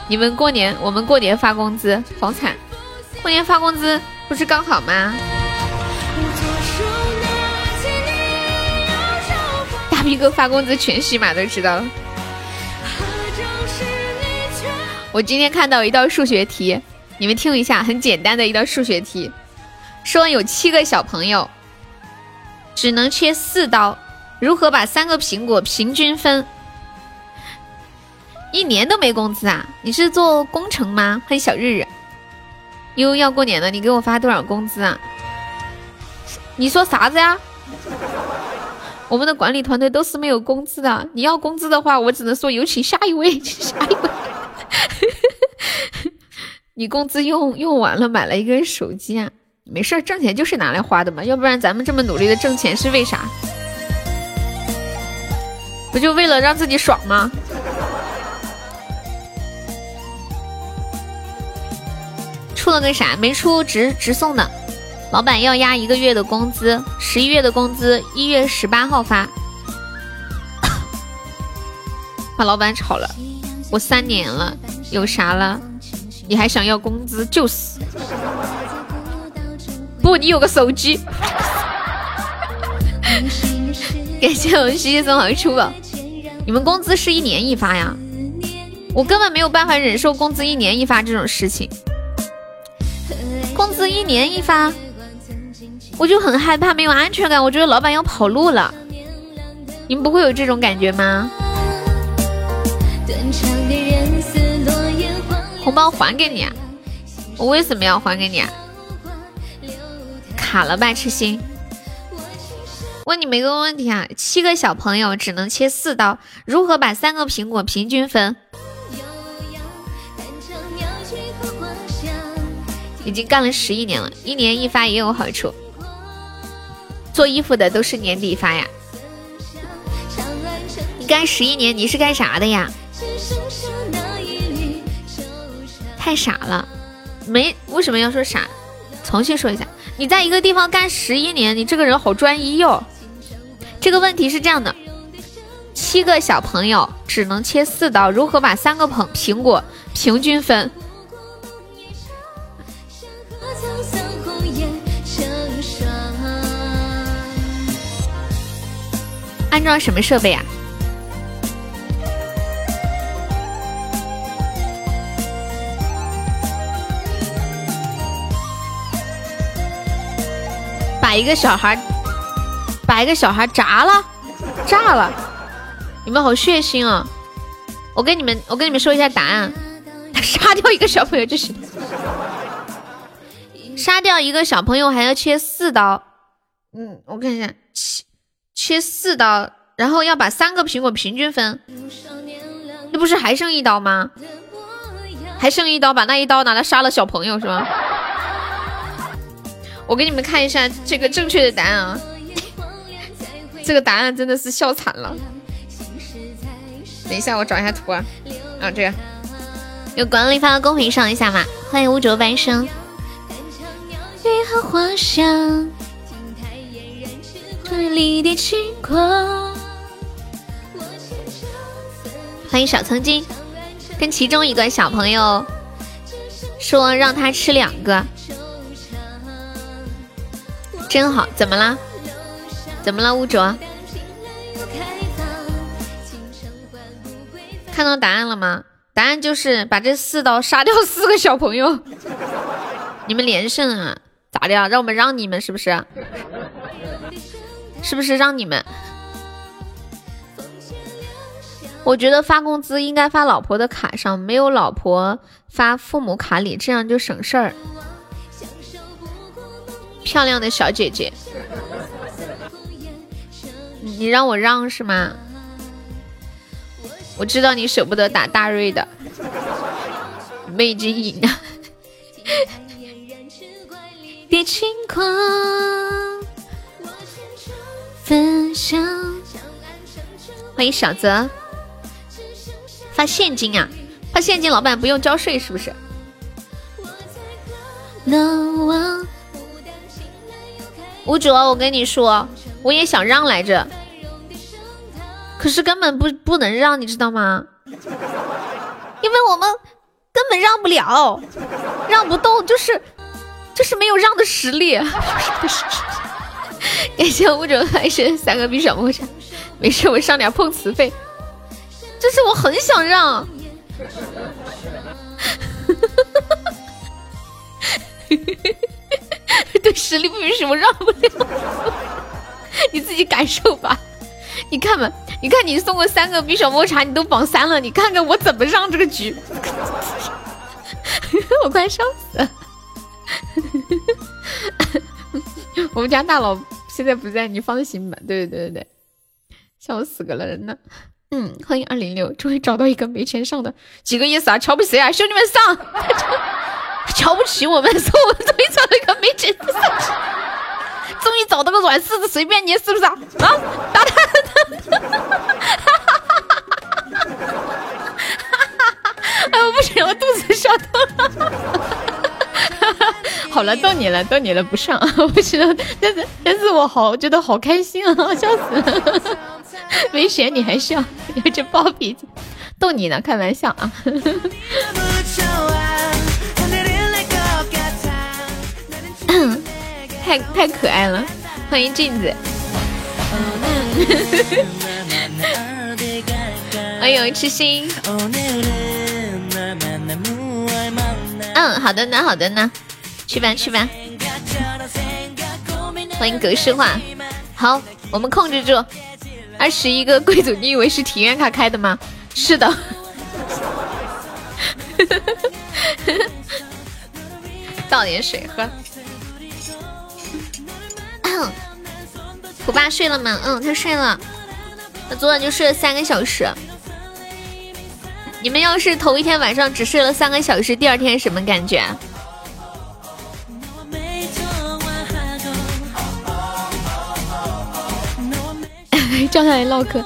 你们过年，我们过年发工资，好惨！过年发工资不是刚好吗？大逼哥发工资，全喜马都知道了。我今天看到一道数学题，你们听一下，很简单的一道数学题，说有七个小朋友，只能切四刀，如何把三个苹果平均分？一年都没工资啊？你是做工程吗？欢迎小日日，又要过年了，你给我发多少工资啊？你说啥子呀？我们的管理团队都是没有工资的，你要工资的话，我只能说有请下一位，下一位。你工资用用完了，买了一个手机啊？没事，挣钱就是拿来花的嘛，要不然咱们这么努力的挣钱是为啥？不就为了让自己爽吗？出了个啥？没出直直送的，老板要压一个月的工资，十一月的工资一月十八号发，把老板炒了。我三年了，有啥了？你还想要工资？就是。不，你有个手机。感谢我们西西送好出宝。你们工资是一年一发呀？我根本没有办法忍受工资一年一发这种事情。工资一年一发，我就很害怕，没有安全感。我觉得老板要跑路了，你们不会有这种感觉吗？红包还给你啊？我为什么要还给你啊？卡了吧，痴心。问你们一个问题啊，七个小朋友只能切四刀，如何把三个苹果平均分？已经干了十一年了，一年一发也有好处。做衣服的都是年底发呀。你干十一年，你是干啥的呀？太傻了，没为什么要说傻？重新说一下，你在一个地方干十一年，你这个人好专一哟。这个问题是这样的：七个小朋友只能切四刀，如何把三个捧苹果平均分？安装什么设备啊？把一个小孩，把一个小孩炸了，炸了！你们好血腥啊！我跟你们，我跟你们说一下答案：杀掉一个小朋友就是，杀掉一个小朋友还要切四刀。嗯，我看一下，切。切四刀，然后要把三个苹果平均分，那不是还剩一刀吗？还剩一刀，把那一刀拿来杀了小朋友是吗？我给你们看一下这个正确的答案啊，这个答案真的是笑惨了。等一下，我找一下图啊，啊，这个有管理发到公屏上一下嘛？欢迎污浊半生。欢迎小曾经，跟其中一个小朋友说让他吃两个，真好。怎么啦？怎么了，乌卓？看到答案了吗？答案就是把这四刀杀掉四个小朋友。你们连胜啊？咋的啊？让我们让你们是不是？是不是让你们？我觉得发工资应该发老婆的卡上，没有老婆发父母卡里，这样就省事儿。漂亮的小姐姐，你让我让是吗？我知道你舍不得打大瑞的，们已经赢了。别轻狂。欢迎小泽发现金啊！发现金，老板不用交税是不是？吴主，我跟你说，我也想让来着，可是根本不不能让，你知道吗？因为我们根本让不了，让不动，就是就是没有让的实力。感谢物种还是三个币小魔杖，没事，我上点碰瓷费。就是我很想让，对实力不允许我让不了，你自己感受吧。你看吧，你看你送过三个匕首摸茶，你都榜三了，你看看我怎么让这个局，我快笑死了。我们家大佬。现在不在，你放心吧。对对对对对，笑死个人呢。嗯，欢迎二零六，终于找到一个没钱上的，几个意思啊？瞧不起谁啊？兄弟们上！瞧不起我们，说我们终于找到一个没钱上，终于找到个软柿子，随便你是不是啊？啊，打他！哎，我不行，我肚子笑痛了。好了，逗你了，逗你了，不上，不行，但是但是我好觉得好开心啊，笑死了，没选你还笑，有这暴脾气，逗你呢，开玩笑啊，太太可爱了，欢迎镜子，欢迎痴心。嗯，好的呢，好的呢，去吧去吧。欢迎格式化，好，我们控制住。二十一个贵族，你以为是体验卡开的吗？是的。倒点水喝。虎爸睡了吗？嗯，他睡了。他昨晚就睡了三个小时。你们要是头一天晚上只睡了三个小时，第二天什么感觉？叫他来唠嗑。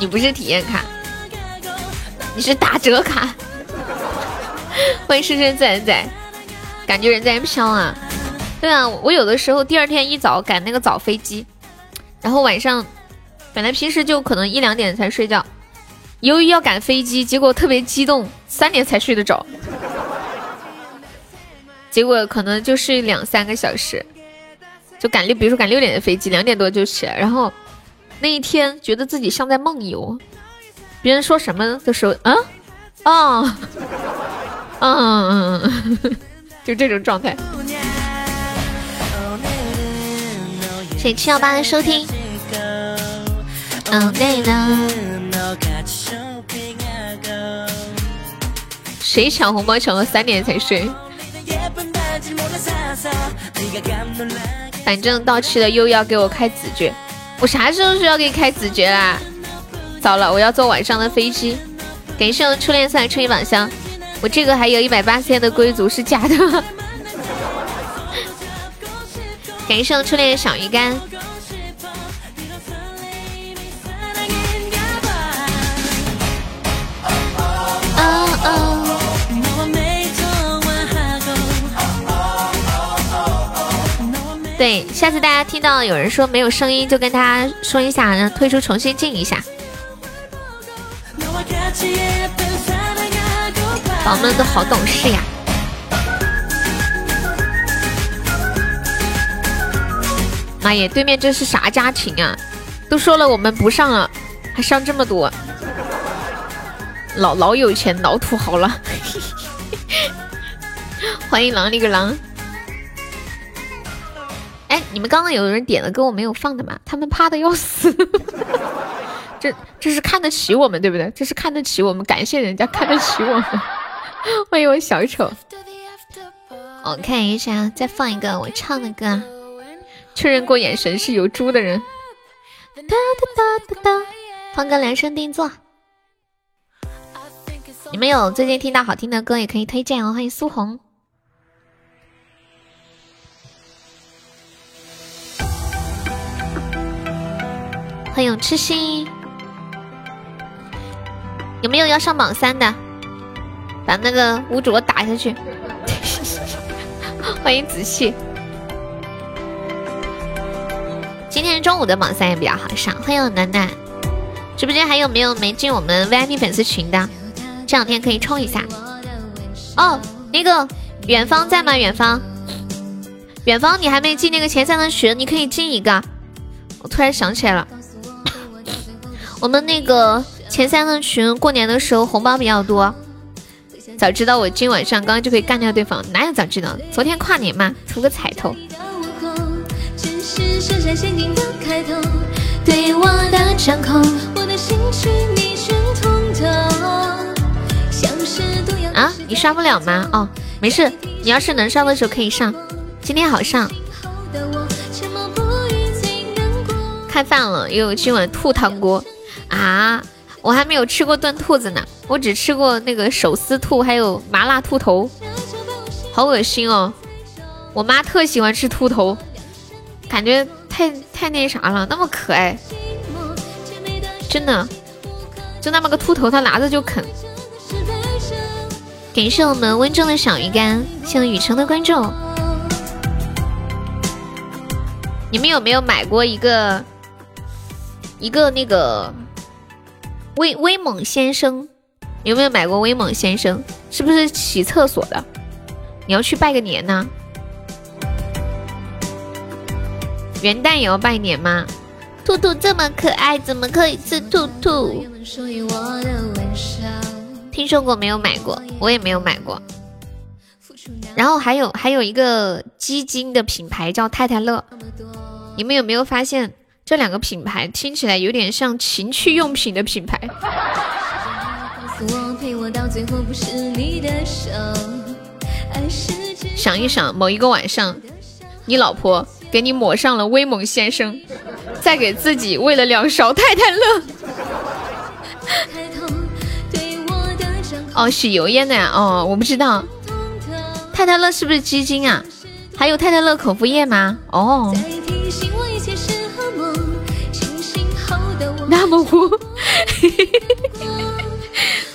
你不是体验卡，你是打折卡。欢迎深深仔仔，感觉人在飘啊。对啊，我有的时候第二天一早赶那个早飞机，然后晚上本来平时就可能一两点才睡觉。由于要赶飞机，结果特别激动，三点才睡得着，结果可能就睡两三个小时，就赶六，比如说赶六点的飞机，两点多就起来，然后那一天觉得自己像在梦游，别人说什么的时候，啊，啊，嗯，就这种状态。谢谢七幺八的收听，对的。谁抢红包抢到三点才睡？反正到期了又要给我开子爵，我啥时候需要给你开子爵啦？糟了，我要坐晚上的飞机。感谢我初恋送的一把香，我这个还有一百八十天的贵族是假的。感谢我初恋的小鱼干。对，下次大家听到有人说没有声音，就跟他说一下，让退出重新进一下。宝们都好懂事呀！妈耶，对面这是啥家庭啊？都说了我们不上了，还上这么多，老老有钱，老土豪了。欢迎狼里个狼。哎，你们刚刚有人点的歌我没有放的吗？他们怕的要死，这这是看得起我们对不对？这是看得起我们，感谢人家看得起我们。欢迎我小丑，我看一下，再放一个我唱的歌。确认过眼神是有猪的人。哒哒哒哒哒，放个量身定做。你们有最近听到好听的歌也可以推荐哦。欢迎苏红。欢迎痴心，有没有要上榜三的？把那个吴主打下去。欢迎子气，今天中午的榜三也比较好上。欢迎楠楠，直播间还有没有没进我们 VIP 粉丝群的？这两天可以冲一下。哦，那个远方在吗？远方，远方，你还没进那个前三的群，你可以进一个。我突然想起来了。我们那个前三个群过年的时候红包比较多，早知道我今晚上刚刚就可以干掉对方，哪有早知道？昨天跨年嘛，图个彩头。啊，你刷不了吗？哦，没事，你要是能上的时候可以上，今天好上。开饭了，又有今晚兔汤锅。啊，我还没有吃过炖兔子呢，我只吃过那个手撕兔，还有麻辣兔头，好恶心哦！我妈特喜欢吃兔头，感觉太太那啥了，那么可爱，真的，就那么个兔头，她拿着就啃。感谢我们温州的小鱼干，谢谢雨城的关注。你们有没有买过一个一个那个？威威猛先生，有没有买过威猛先生？是不是洗厕所的？你要去拜个年呢？元旦也要拜年吗？兔兔这么可爱，怎么可以吃兔兔？听说过没有买过，我也没有买过。然后还有还有一个基金的品牌叫太太乐，你们有没有发现？这两个品牌听起来有点像情趣用品的品牌。想一想，某一个晚上，你老婆给你抹上了威猛先生，再给自己喂了两勺太太乐。哦，是油烟的呀。哦，我不知道。太太乐是不是鸡精啊？还有太太乐口服液吗？哦。那么糊。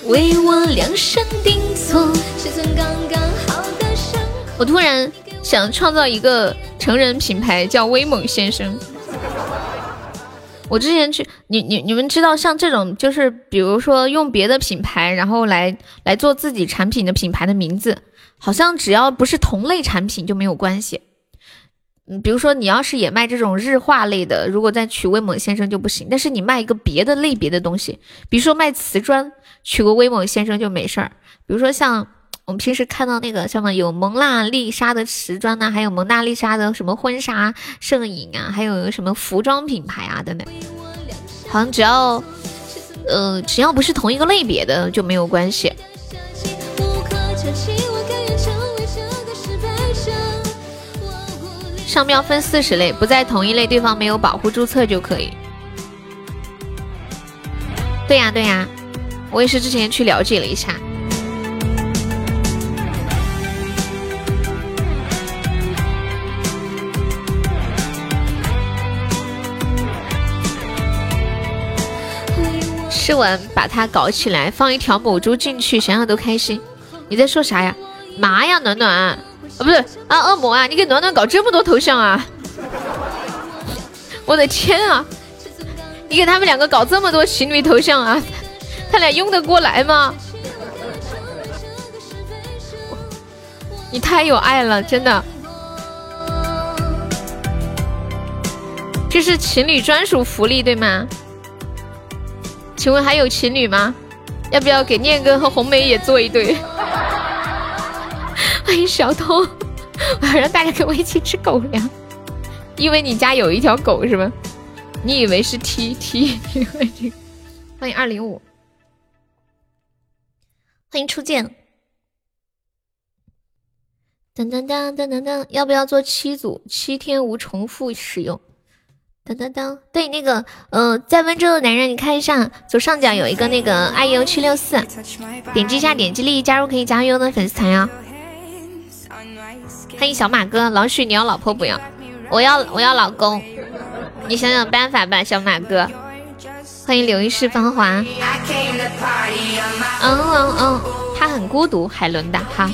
为我量身定做，我突然想创造一个成人品牌，叫威猛先生。我之前去，你你你们知道，像这种就是比如说用别的品牌，然后来来做自己产品的品牌的名字，好像只要不是同类产品就没有关系。嗯，比如说你要是也卖这种日化类的，如果再取威猛先生就不行。但是你卖一个别的类别的东西，比如说卖瓷砖，取个威猛先生就没事儿。比如说像我们平时看到那个什么有蒙娜丽莎的瓷砖呐，还有蒙娜丽莎的什么婚纱摄影啊，还有什么服装品牌啊等等，好像只要呃只要不是同一个类别的就没有关系。商标分四十类，不在同一类，对方没有保护注册就可以。对呀对呀，我也是之前去了解了一下。吃完把它搞起来，放一条母猪进去，想想都开心。你在说啥呀？妈呀，暖暖！啊，不是啊，恶魔啊！你给暖暖搞这么多头像啊！我的天啊！你给他们两个搞这么多情侣头像啊？他俩用得过来吗？你太有爱了，真的！这是情侣专属福利对吗？请问还有情侣吗？要不要给念哥和红梅也做一对？欢迎小偷，我要让大家跟我一起吃狗粮，因为你家有一条狗是吗？你以为是 T T？欢迎二零五，欢迎初见。噔噔噔噔噔噔，要不要做七组？七天无重复使用。噔噔噔，对，那个，呃，在温州的男人，你看一下左上角有一个那个 I U 七六四，点击一下，点击立即加入，可以加入的粉丝团呀。欢迎小马哥，老许你要老婆不要？我要我要老公，你想想办法吧，小马哥。欢迎刘一世芳华。嗯嗯嗯，他很孤独，海伦的哈。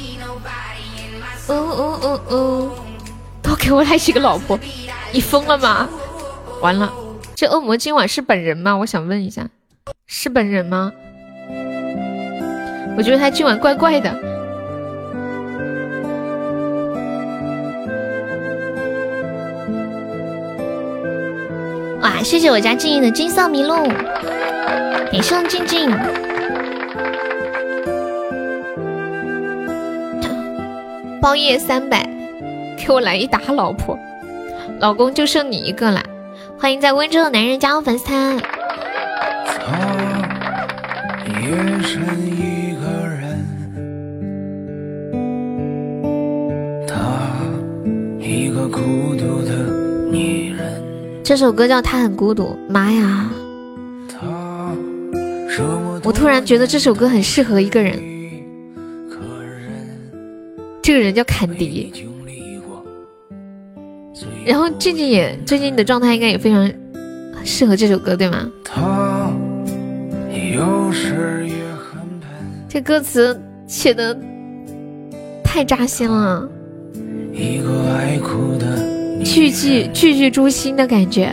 呜呜呜呜，都给我来几个老婆，你疯了吗？完了，这恶魔今晚是本人吗？我想问一下，是本人吗？我觉得他今晚怪怪的。哇！谢谢我家静静的金色麋鹿，感谢静静。包夜三百，给我来一打老婆，老公就剩你一个了。欢迎在温州的男人加入粉丝团。一个孤独的女人。这首歌叫《他很孤独》，妈呀！我突然觉得这首歌很适合一个人，这个人叫坎迪。然后静静也最近的状态应该也非常适合这首歌，对吗？这歌词写的太扎心了。一个爱哭的。句句句句诛心的感觉。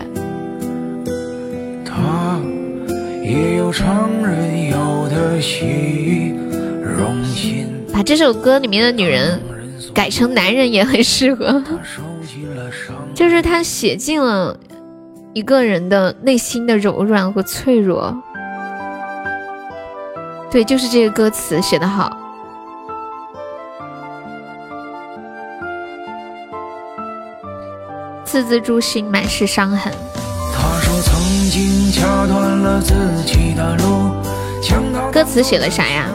把这首歌里面的女人改成男人也很适合，就是他写尽了一个人的内心的柔软和脆弱。对，就是这个歌词写的好。字字诛心，满是伤痕。歌词写了啥呀？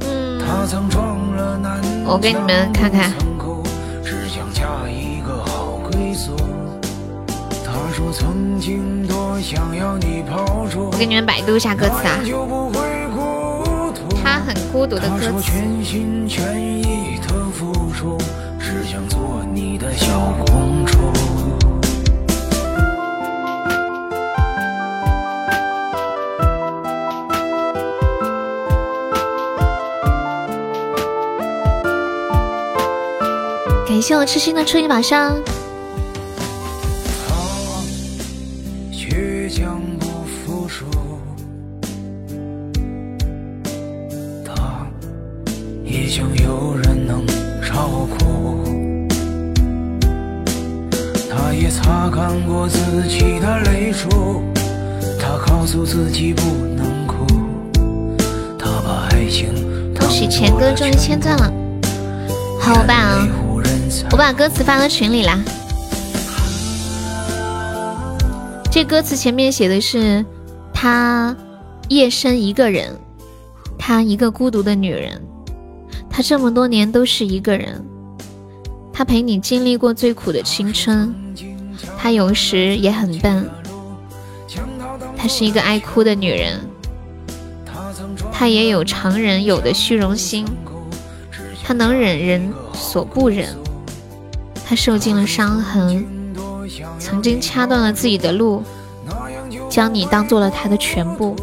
嗯，我给你们看看。我给你们百度一下歌词啊。他很孤独的歌词。感谢我痴心的初一马上。把歌词发到群里啦。这歌词前面写的是她夜深一个人，她一个孤独的女人，她这么多年都是一个人，她陪你经历过最苦的青春，她有时也很笨，她是一个爱哭的女人，她也有常人有的虚荣心，她能忍人所不忍。他受尽了伤痕，曾经掐断了自己的路，将你当做了他的全部。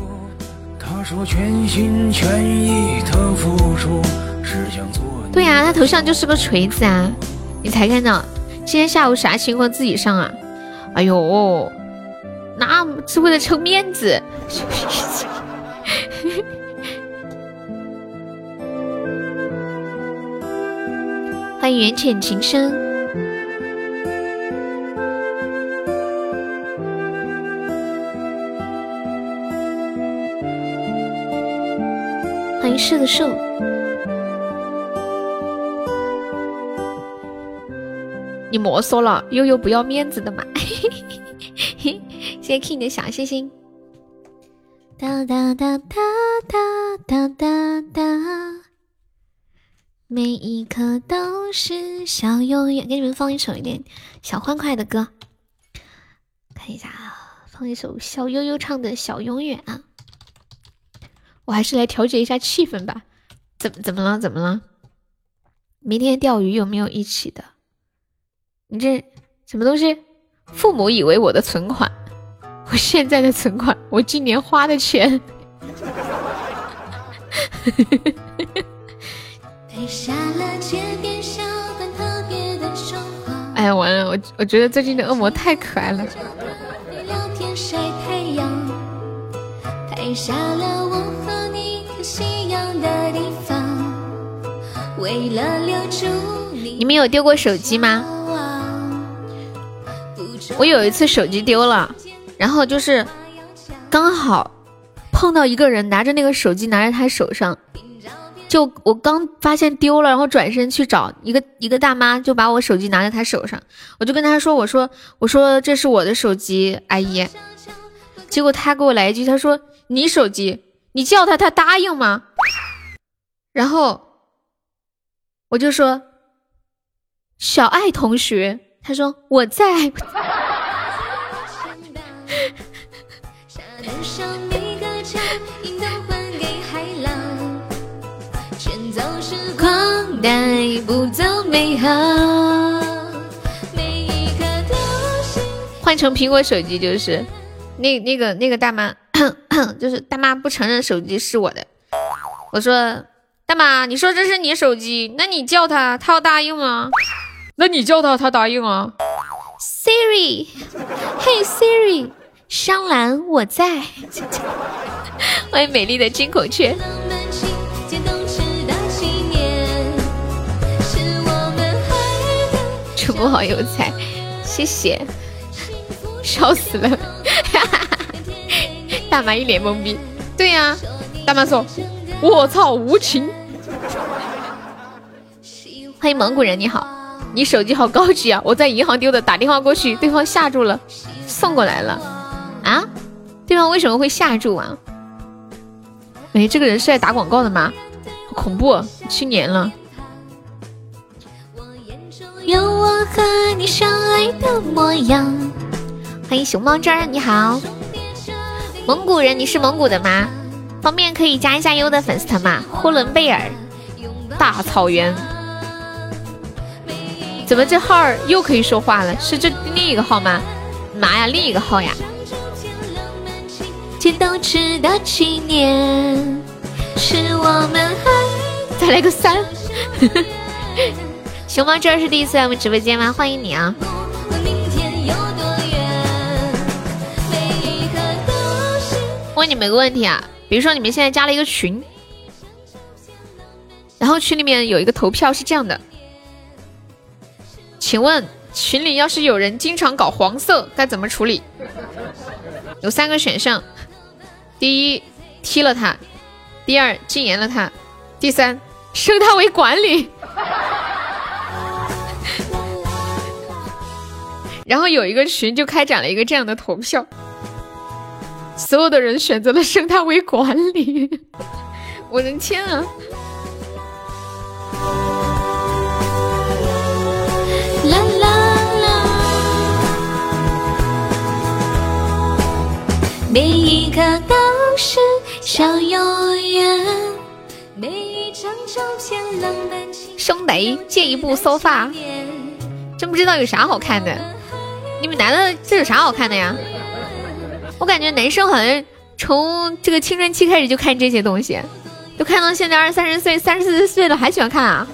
对呀，他头上就是个锤子啊！你才看到，今天下午啥情况自己上啊？哎呦，那是为了撑面子。欢迎缘浅情深。是的，树。你莫说了，悠悠不要面子的嘛。谢谢 King 的小心心。哒哒哒哒哒哒哒哒，每一刻都是小永远。给你们放一首一点小欢快的歌，看一下啊，放一首小悠悠唱的小永远啊。我还是来调节一下气氛吧。怎么怎么了？怎么了？明天钓鱼有没有一起的？你这什么东西？父母以为我的存款，我现在的存款，我今年花的钱。哎呀，完了！我我觉得最近的恶魔太可爱了。爱上了我和你你们有丢过手机吗？我有一次手机丢了，然后就是刚好碰到一个人拿着那个手机拿在他手上，就我刚发现丢了，然后转身去找一个一个大妈，就把我手机拿在她手上，我就跟她说：“我说我说这是我的手机，阿姨。”结果他给我来一句，他说：“你手机，你叫他，他答应吗？”然后。我就说，小爱同学，他说我在。换成苹果手机就是，那那个那个大妈，就是大妈不承认手机是我的。我说。大妈，你说这是你手机，那你叫他，他要答应吗？那你叫他，他答应啊。Siri，嘿 Siri，商兰我在。欢迎美丽的金孔雀。主播好有才，谢谢。笑死了，大妈一脸懵逼。对呀，大妈说。我操，无情！欢迎蒙古人，你好，你手机好高级啊！我在银行丢的，打电话过去，对方吓住了，送过来了。啊？对方为什么会吓住啊？哎，这个人是来打广告的吗？好恐怖，去年了。有我和你相爱的模样。欢迎熊猫汁儿，你好。蒙古人，你是蒙古的吗？方便可以加一下优的粉丝团吗？呼伦贝尔大草原。怎么这号儿又可以说话了？是这另一个号吗？妈呀，另一个号呀！剪刀值的纪念，是我们爱。再来个三。熊猫这是第一次来我们直播间吗？欢迎你啊！问你们个问题啊，比如说你们现在加了一个群，然后群里面有一个投票是这样的，请问群里要是有人经常搞黄色，该怎么处理？有三个选项：第一，踢了他；第二，禁言了他；第三，升他为管理。然后有一个群就开展了一个这样的投票，所有的人选择了升他为管理。我的天啊！啦啦啦！每一刻都是小永远。每一张照片浪漫兄弟，借一部收发，真不知道有啥好看的。你们男的这有啥好看的呀？我感觉男生好像从这个青春期开始就看这些东西，都看到现在二三十岁、三十四岁了还喜欢看啊？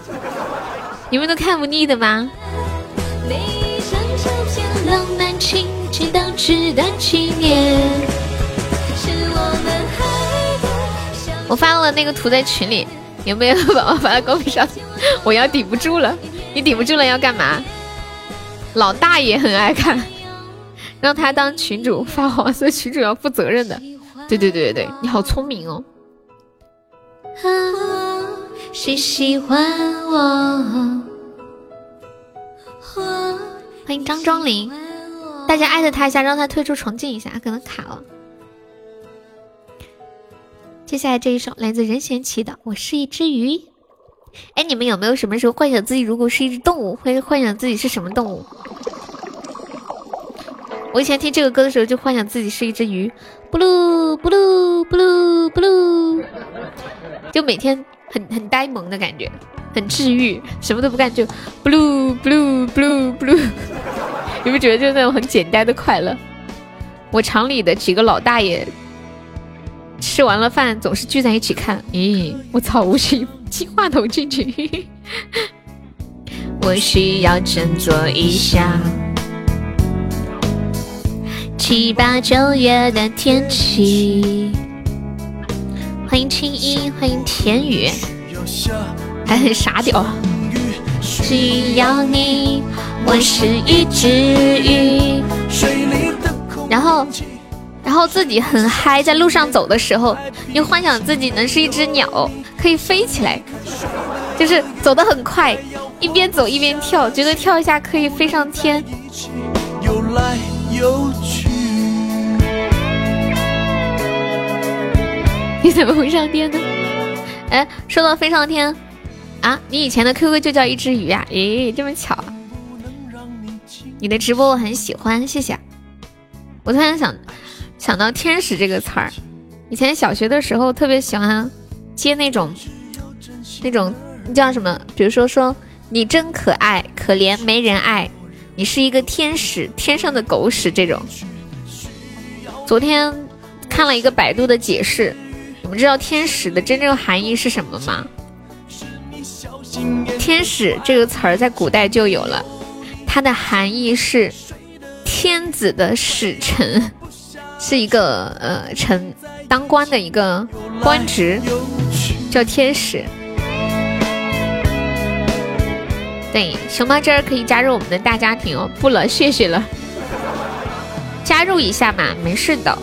你们都看不腻的吗？我发了那个图在群里，有没有宝宝发到公屏上？我要顶不住了，你顶不住了要干嘛？老大爷很爱看，让他当群主发黄色，群主要负责任的。对对对对对，你好聪明哦。谁喜欢我？欢迎张庄林，大家艾特他一下，让他退出重进一下，可能卡了。接下来这一首来自任贤齐的《我是一只鱼》。哎，你们有没有什么时候幻想自己如果是一只动物，会幻想自己是什么动物？我以前听这个歌的时候，就幻想自己是一只鱼，布噜布噜布噜布噜，就每天很很呆萌的感觉，很治愈，什么都不干就布噜布噜布噜布噜，有没有觉得就是那种很简单的快乐？我厂里的几个老大爷吃完了饭，总是聚在一起看。咦，我操，我是。金话筒进去，我需要振作一下。七八九月的天气，欢迎青衣，欢迎田雨，还很傻屌。只要你，我是一只鱼。然后，然后自己很嗨，在路上走的时候，又幻想自己能是一只鸟。可以飞起来，就是走得很快，一边走一边跳，觉得跳一下可以飞上天。你怎么会上天呢？哎，说到飞上天啊，你以前的 QQ 就叫一只鱼啊？咦，这么巧啊！你的直播我很喜欢，谢谢。我突然想想到“天使”这个词儿，以前小学的时候特别喜欢。接那种，那种叫什么？比如说说你真可爱，可怜没人爱，你是一个天使，天上的狗屎这种。昨天看了一个百度的解释，们知道天使的真正含义是什么吗？天使这个词儿在古代就有了，它的含义是天子的使臣，是一个呃臣当官的一个官职。叫天使，对，熊猫这儿可以加入我们的大家庭哦。不了，谢谢了，加入一下嘛，没事的。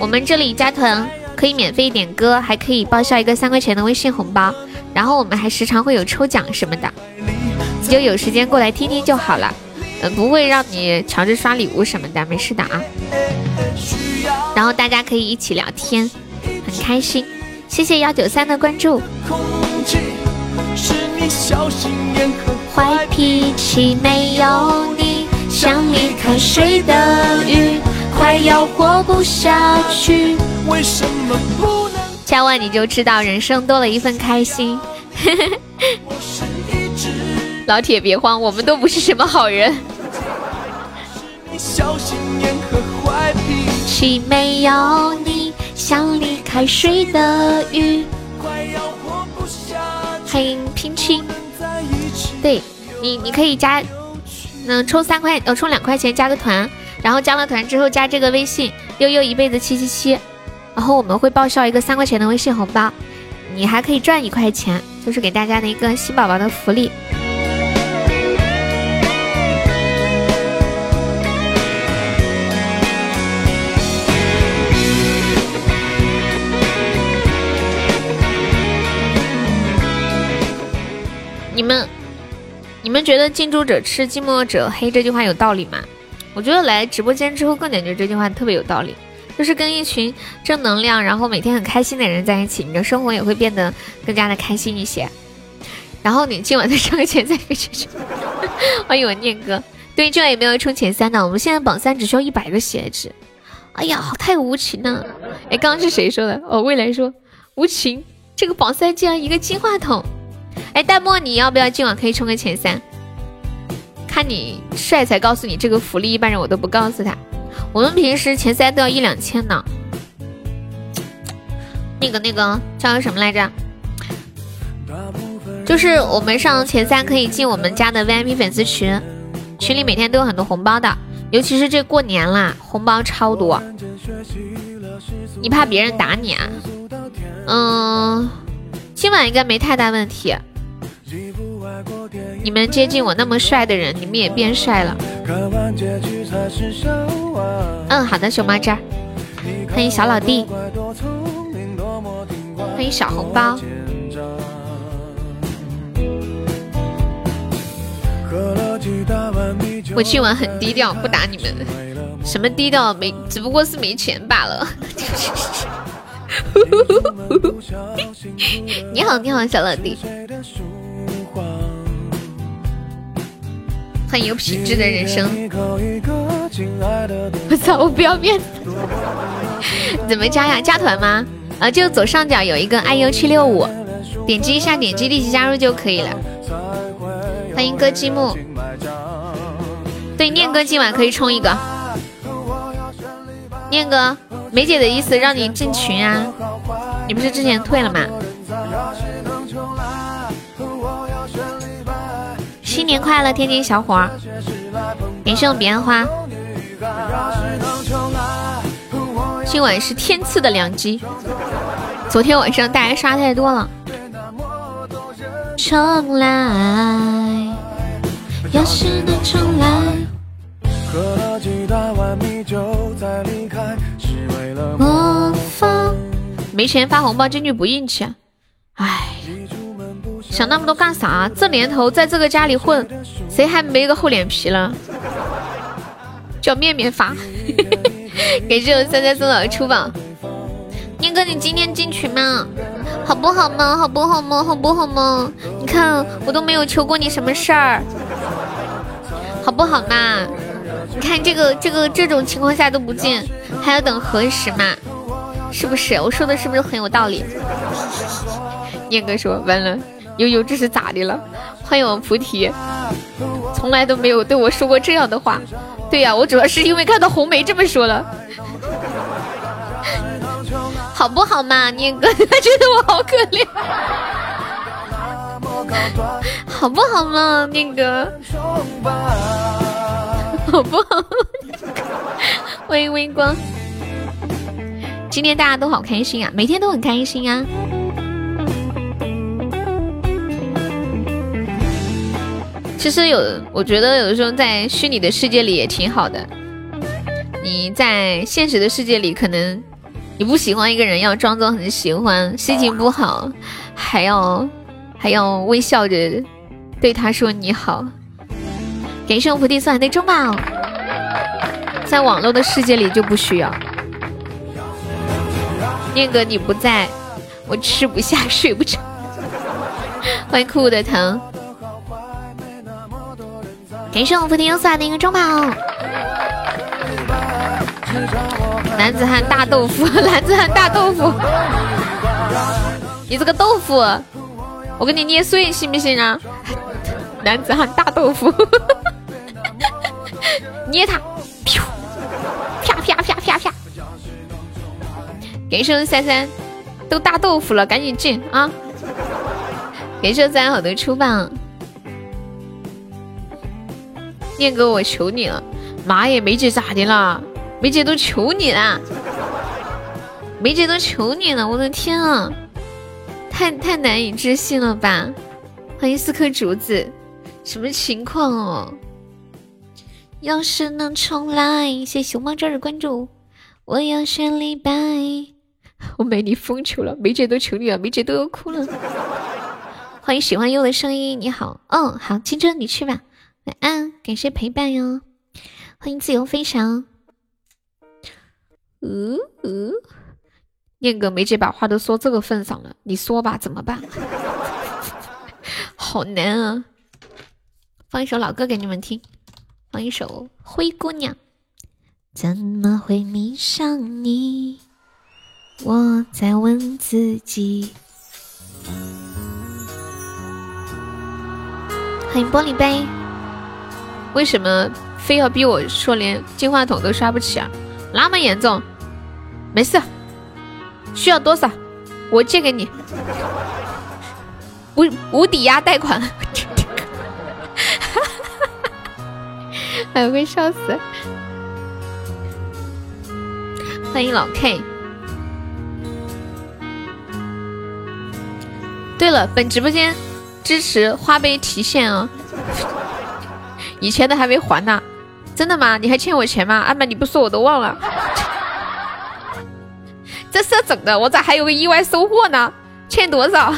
我们这里加团可以免费点歌，还可以报销一个三块钱的微信红包，然后我们还时常会有抽奖什么的，你就有时间过来听听就好了。嗯，不会让你强制刷礼物什么的，没事的啊。然后大家可以一起聊天，很开心。谢谢幺九三的关注。坏脾气，没有你像离开水的鱼，快要活不下去。为什么不能？加完你就知道人生多了一份开心。老铁别慌，我们都不是什么好人。脾气没有你像离开水的鱼。欢迎平清，对你，你可以加，嗯，充三块，呃，充两块钱加个团，然后加了团之后加这个微信悠悠一辈子七七七，然后我们会报销一个三块钱的微信红包，你还可以赚一块钱，就是给大家的一个新宝宝的福利。你们，你们觉得近朱者赤，近墨者黑这句话有道理吗？我觉得来直播间之后更感觉这句话特别有道理，就是跟一群正能量，然后每天很开心的人在一起，你的生活也会变得更加的开心一些。然后你今晚再上个前三，欢迎我念哥。对，今晚也没有冲前三呢，我们现在榜三只需要一百个血值。哎呀，太无情了！哎，刚刚是谁说的？哦，未来说无情，这个榜三竟然一个金话筒。哎，淡漠，你要不要今晚可以冲个前三？看你帅才告诉你这个福利，一般人我都不告诉他。我们平时前三都要一两千呢。那个那个叫什么来着？就是我们上前三可以进我们家的 VIP 粉丝群，群里每天都有很多红包的，尤其是这过年啦，红包超多。你怕别人打你啊？嗯。今晚应该没太大问题。你们接近我那么帅的人，你们也变帅了。嗯，好的，熊猫这儿，欢迎小老弟，欢迎小红包。我今晚很低调，不打你们。什么低调？没，只不过是没钱罢了。你好，你好，小老弟，欢迎有品质的人生。我操，我不要面子。怎么加呀？加团吗？啊，就左上角有一个 iu 七六五，点击一下，点击立即加入就可以了。欢迎歌积木。对，念哥今晚可以冲一个。念哥。梅姐的意思让你进群啊，你不是之前退了吗？新年快乐，天津小伙！感谢我彼岸花。今晚是天赐的良机。昨天晚上大家刷太多了。重来，要是能重来。喝了几大碗米酒再离开。模仿没钱发红包，这句不硬气。唉，想那么多干啥？这年头在这个家里混，谁还没个厚脸皮了？叫面面发。感谢我三三送的出宝。念哥，你今天进群吗？好不好吗？好不好吗？好不好吗？你看我都没有求过你什么事儿，好不好嘛？你看这个这个这种情况下都不进，还要等何时嘛？是不是？我说的是不是很有道理？念哥说完了，悠悠这是咋的了？欢迎我菩提，从来都没有对我说过这样的话。对呀，我主要是因为看到红梅这么说了，好不好嘛？念哥，他觉得我好可怜，好不好嘛？念哥。好不好？欢迎微光。今天大家都好开心啊，每天都很开心啊。其实有，我觉得有的时候在虚拟的世界里也挺好的。你在现实的世界里，可能你不喜欢一个人，要装作很喜欢；心情不好，还要还要微笑着对他说你好。感谢我菩提送来的中宝，在网络的世界里就不需要。念哥你不在，我吃不下睡不着。欢迎酷酷的糖。感谢我福提送来的一个中宝。男子汉大豆腐，男子汉大豆腐，你这个豆腐，我给你捏碎信不信啊？男子汉大豆腐，捏他，啪啪啪啪啪！给声三三，都大豆腐了，赶紧进啊！给声三好多出棒，念哥我求你了，妈耶，梅姐咋的了？梅姐都求你了，梅姐都求你了，我的天啊，太太难以置信了吧！欢迎四颗竹子。什么情况哦？要是能重来，谢熊猫这儿的关注。我要选李白，我没你疯球了，梅姐都求你了，梅姐都要哭了。欢迎喜欢优的声音，你好，嗯，好，青春你去吧，晚安，感谢陪伴哟。欢迎自由飞翔。呃呃，念哥，梅姐把话都说这个份上了，你说吧，怎么办？好难啊。放一首老歌给你们听，放一首《灰姑娘》。怎么会迷上你？我在问自己。欢迎玻璃杯。为什么非要逼我说连金话筒都刷不起啊？那么严重？没事，需要多少？我借给你，无无抵押贷款。哎，我会笑死！欢迎老 K。对了，本直播间支持花呗提现哦，以前的还没还呢。真的吗？你还欠我钱吗？阿满，你不说我都忘了。这是整的，我咋还有个意外收获呢？欠多少？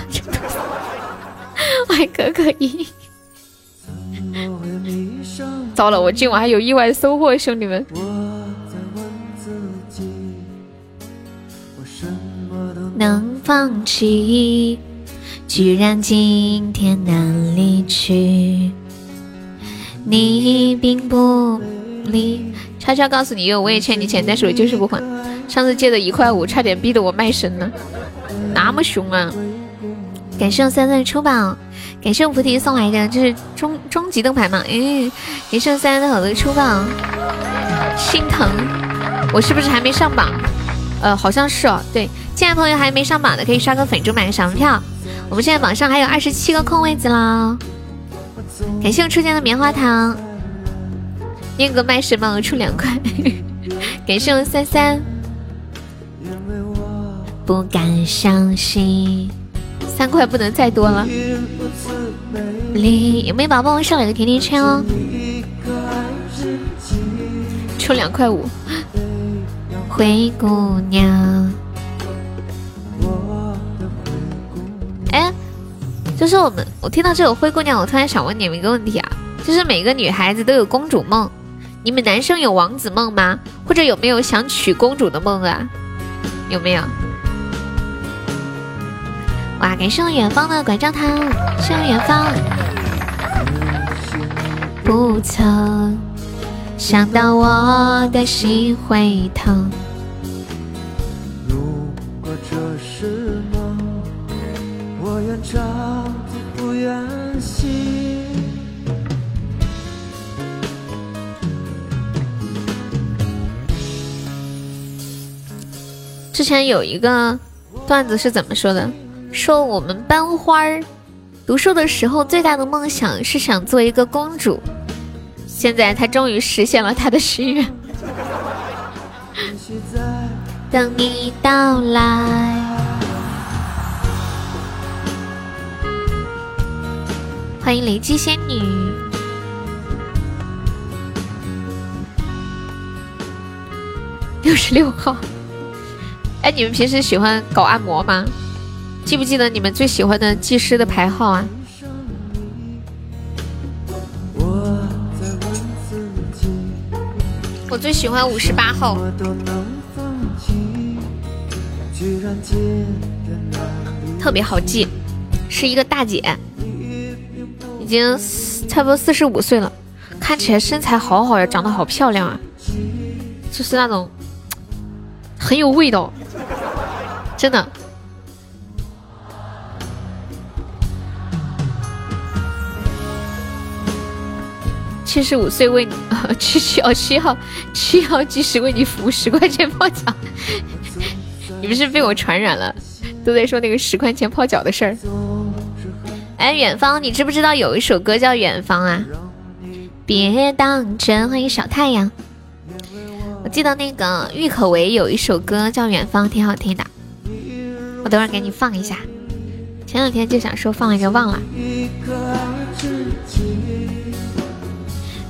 欢迎可可一。糟了，我今晚还有意外收获，兄弟们！能放弃，居然今天难离去。你并不离。悄悄告诉你，因为我也欠你钱，但是我就是不还。上次借的一块五，差点逼得我卖身呢，那么凶啊！感谢我三三的出宝。感谢我菩提送来的，这是终终极灯牌嘛？嗯，感谢我三三的好多出榜，心疼，我是不是还没上榜？呃，好像是哦。对，进来朋友还没上榜的，可以刷个粉猪买个小门票。我们现在榜上还有二十七个空位子啦。感谢我初见的棉花糖，念个卖什么出两块。感谢我三三，不敢相信。三块不能再多了。有没有宝宝上两个甜甜圈哦？出两块五。灰姑娘。哎，就是我们，我听到这首灰姑娘，我突然想问你们一个问题啊，就是每个女孩子都有公主梦，你们男生有王子梦吗？或者有没有想娶公主的梦啊？有没有？哇！感谢我远方的拐杖糖，谢谢远方。不曾想到我的心会疼。如果这是梦，我愿长之前有一个段子是怎么说的？说我们班花儿读书的时候最大的梦想是想做一个公主，现在她终于实现了她的心愿。等你到来，欢迎雷击仙女，六十六号。哎，你们平时喜欢搞按摩吗？记不记得你们最喜欢的技师的牌号啊？我最喜欢五十八号，特别好记，是一个大姐，已经差不多四十五岁了。看起来身材好好呀，长得好漂亮啊，就是那种很有味道，真的。七十五岁为你 啊，七七哦七号七号计时为你服务十块钱泡脚，你们是被我传染了，都在说那个十块钱泡脚的事儿。哎，远方，你知不知道有一首歌叫《远方》啊？别当真，欢迎小太阳。我记得那个郁可唯有一首歌叫《远方》，挺好听的。我等会儿给你放一下。前两天就想说放了，就忘了。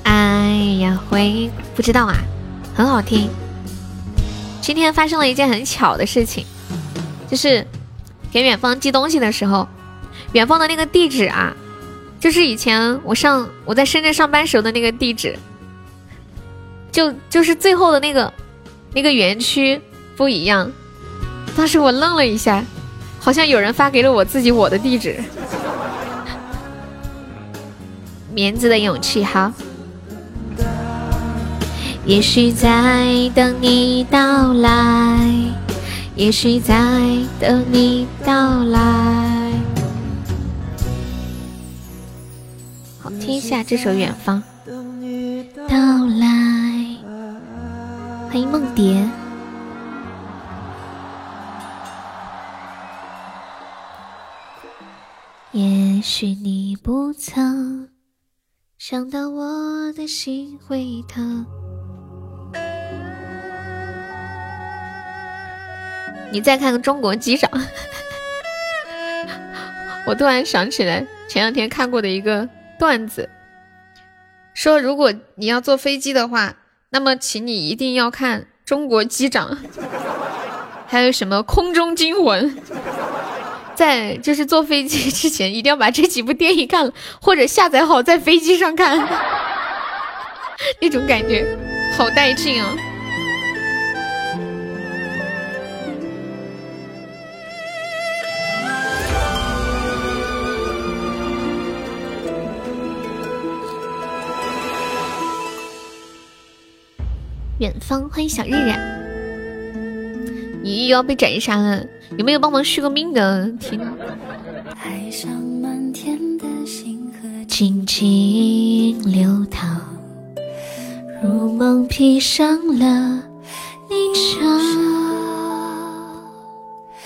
哎呀，回不知道啊，很好听。今天发生了一件很巧的事情，就是给远方寄东西的时候，远方的那个地址啊，就是以前我上我在深圳上班时候的那个地址，就就是最后的那个那个园区不一样。当时我愣了一下，好像有人发给了我自己我的地址。棉子的勇气，好。也许在等你到来，也许在等你到来。好，听一下这首《远方》。到来，欢迎梦蝶。也许你不曾想到我的心会疼。你再看个中国机长，我突然想起来前两天看过的一个段子，说如果你要坐飞机的话，那么请你一定要看中国机长，还有什么空中惊魂，在就是坐飞机之前一定要把这几部电影看了，或者下载好在飞机上看，那种感觉好带劲啊！远方，欢迎小日日。你又要被斩杀了，有没有帮忙续个命的？听。静静流淌，如梦披上了霓裳。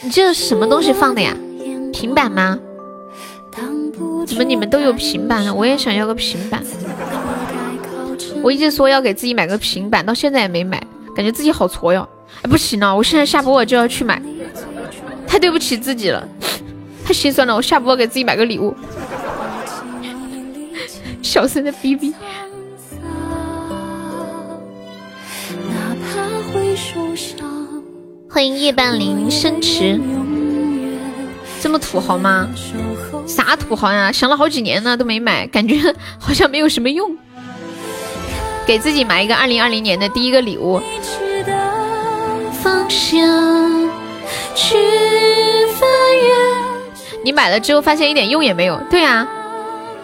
你这是什么东西放的呀？平板吗？怎么你们都有平板了？我也想要个平板。我一直说要给自己买个平板，到现在也没买，感觉自己好挫哟！哎，不行了，我现在下播我就要去买，太对不起自己了，太心酸了。我下播给自己买个礼物，小声的逼逼。欢迎夜半铃生池，这么土豪吗？啥土豪呀？想了好几年了都没买，感觉好像没有什么用。给自己买一个二零二零年的第一个礼物。去翻越你买了之后发现一点用也没有，对呀，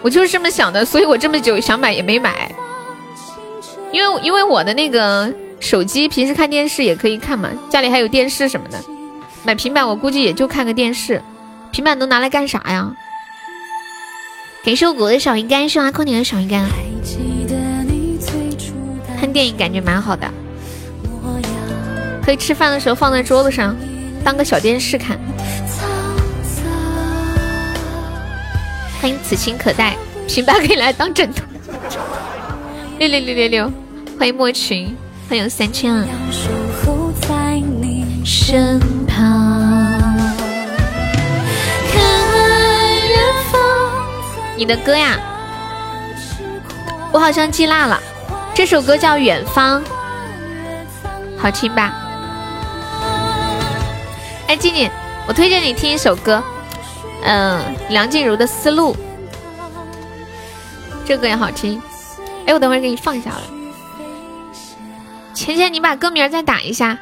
我就是这么想的，所以我这么久想买也没买。因为因为我的那个手机平时看电视也可以看嘛，家里还有电视什么的。买平板我估计也就看个电视，平板能拿来干啥呀？感谢我果的小鱼干，谢阿空你的小鱼干。看电影感觉蛮好的，可以吃饭的时候放在桌子上，当个小电视看。欢迎此情可待，平板可以来当枕头。六六六六六，欢迎莫群，欢迎三千啊。你的歌呀，我好像记落了。这首歌叫《远方》，好听吧？哎，静静，我推荐你听一首歌，嗯，梁静茹的《思路》，这歌、个、也好听。哎，我等会儿给你放一下了。浅浅，你把歌名再打一下。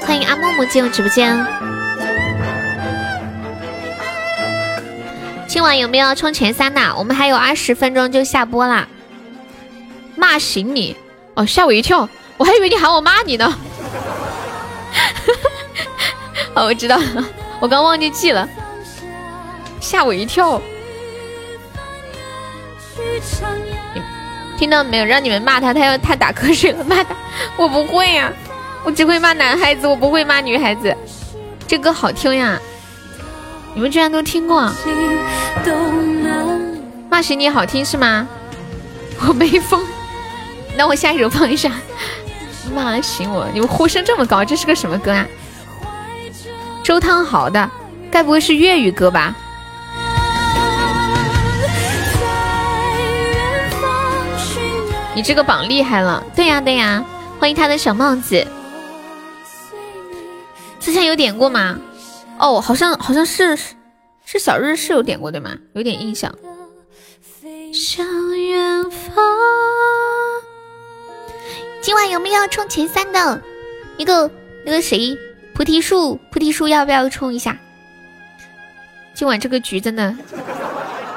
欢迎阿木木进入直播间。晚有没有冲前三的？我们还有二十分钟就下播啦。骂醒你哦，吓我一跳，我还以为你喊我骂你呢。哦，我知道了，我刚忘记记了，吓我一跳。听到没有？让你们骂他，他要他打瞌睡了，骂他。我不会呀，我只会骂男孩子，我不会骂女孩子。这歌好听呀，你们居然都听过。骂醒你好听是吗？我没疯，那我下一首放一下。骂醒我，你们呼声这么高，这是个什么歌啊？周汤豪的，该不会是粤语歌吧？你这个榜厉害了，对呀对呀，欢迎他的小帽子。之前有点过吗？哦，好像好像是是小日是有点过对吗？有点印象。向远方。今晚有没有要冲前三的？那个那个谁，菩提树，菩提树要不要冲一下？今晚这个局真的。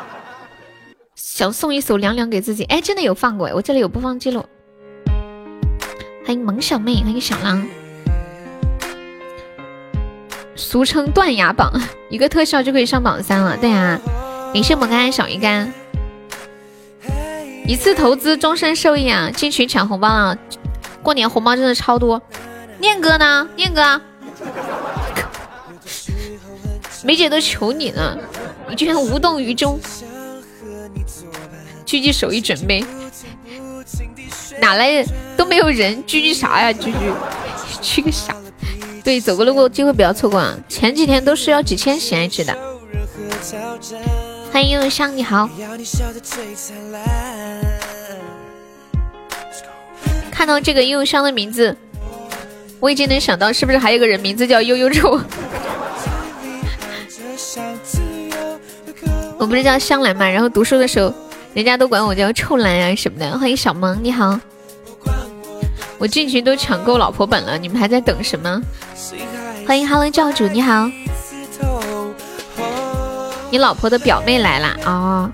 想送一首凉凉给自己，哎，真的有放过，我这里有播放记录。欢迎萌小妹，欢迎小狼，俗称断崖榜，一个特效就可以上榜三了。对呀，感谢萌干小鱼干，一次投资终身受益啊！进群抢红包啊！过年红包真的超多。念哥呢？念哥，梅姐都求你了，你居然无动于衷。狙击手一准备，哪来都没有人，狙击啥呀？狙狙，狙个啥？对，走过路过机会不要错过啊！前几天都是要几千喜爱值的。欢迎悠悠香，你好。看到这个悠悠香的名字，我已经能想到是不是还有个人名字叫悠悠臭？我不是叫香兰嘛，然后读书的时候。人家都管我叫臭兰啊什么的。欢迎小萌，你好。我进群都抢够老婆本了，你们还在等什么？欢迎 Hello 教主，你好。你老婆的表妹来了哦。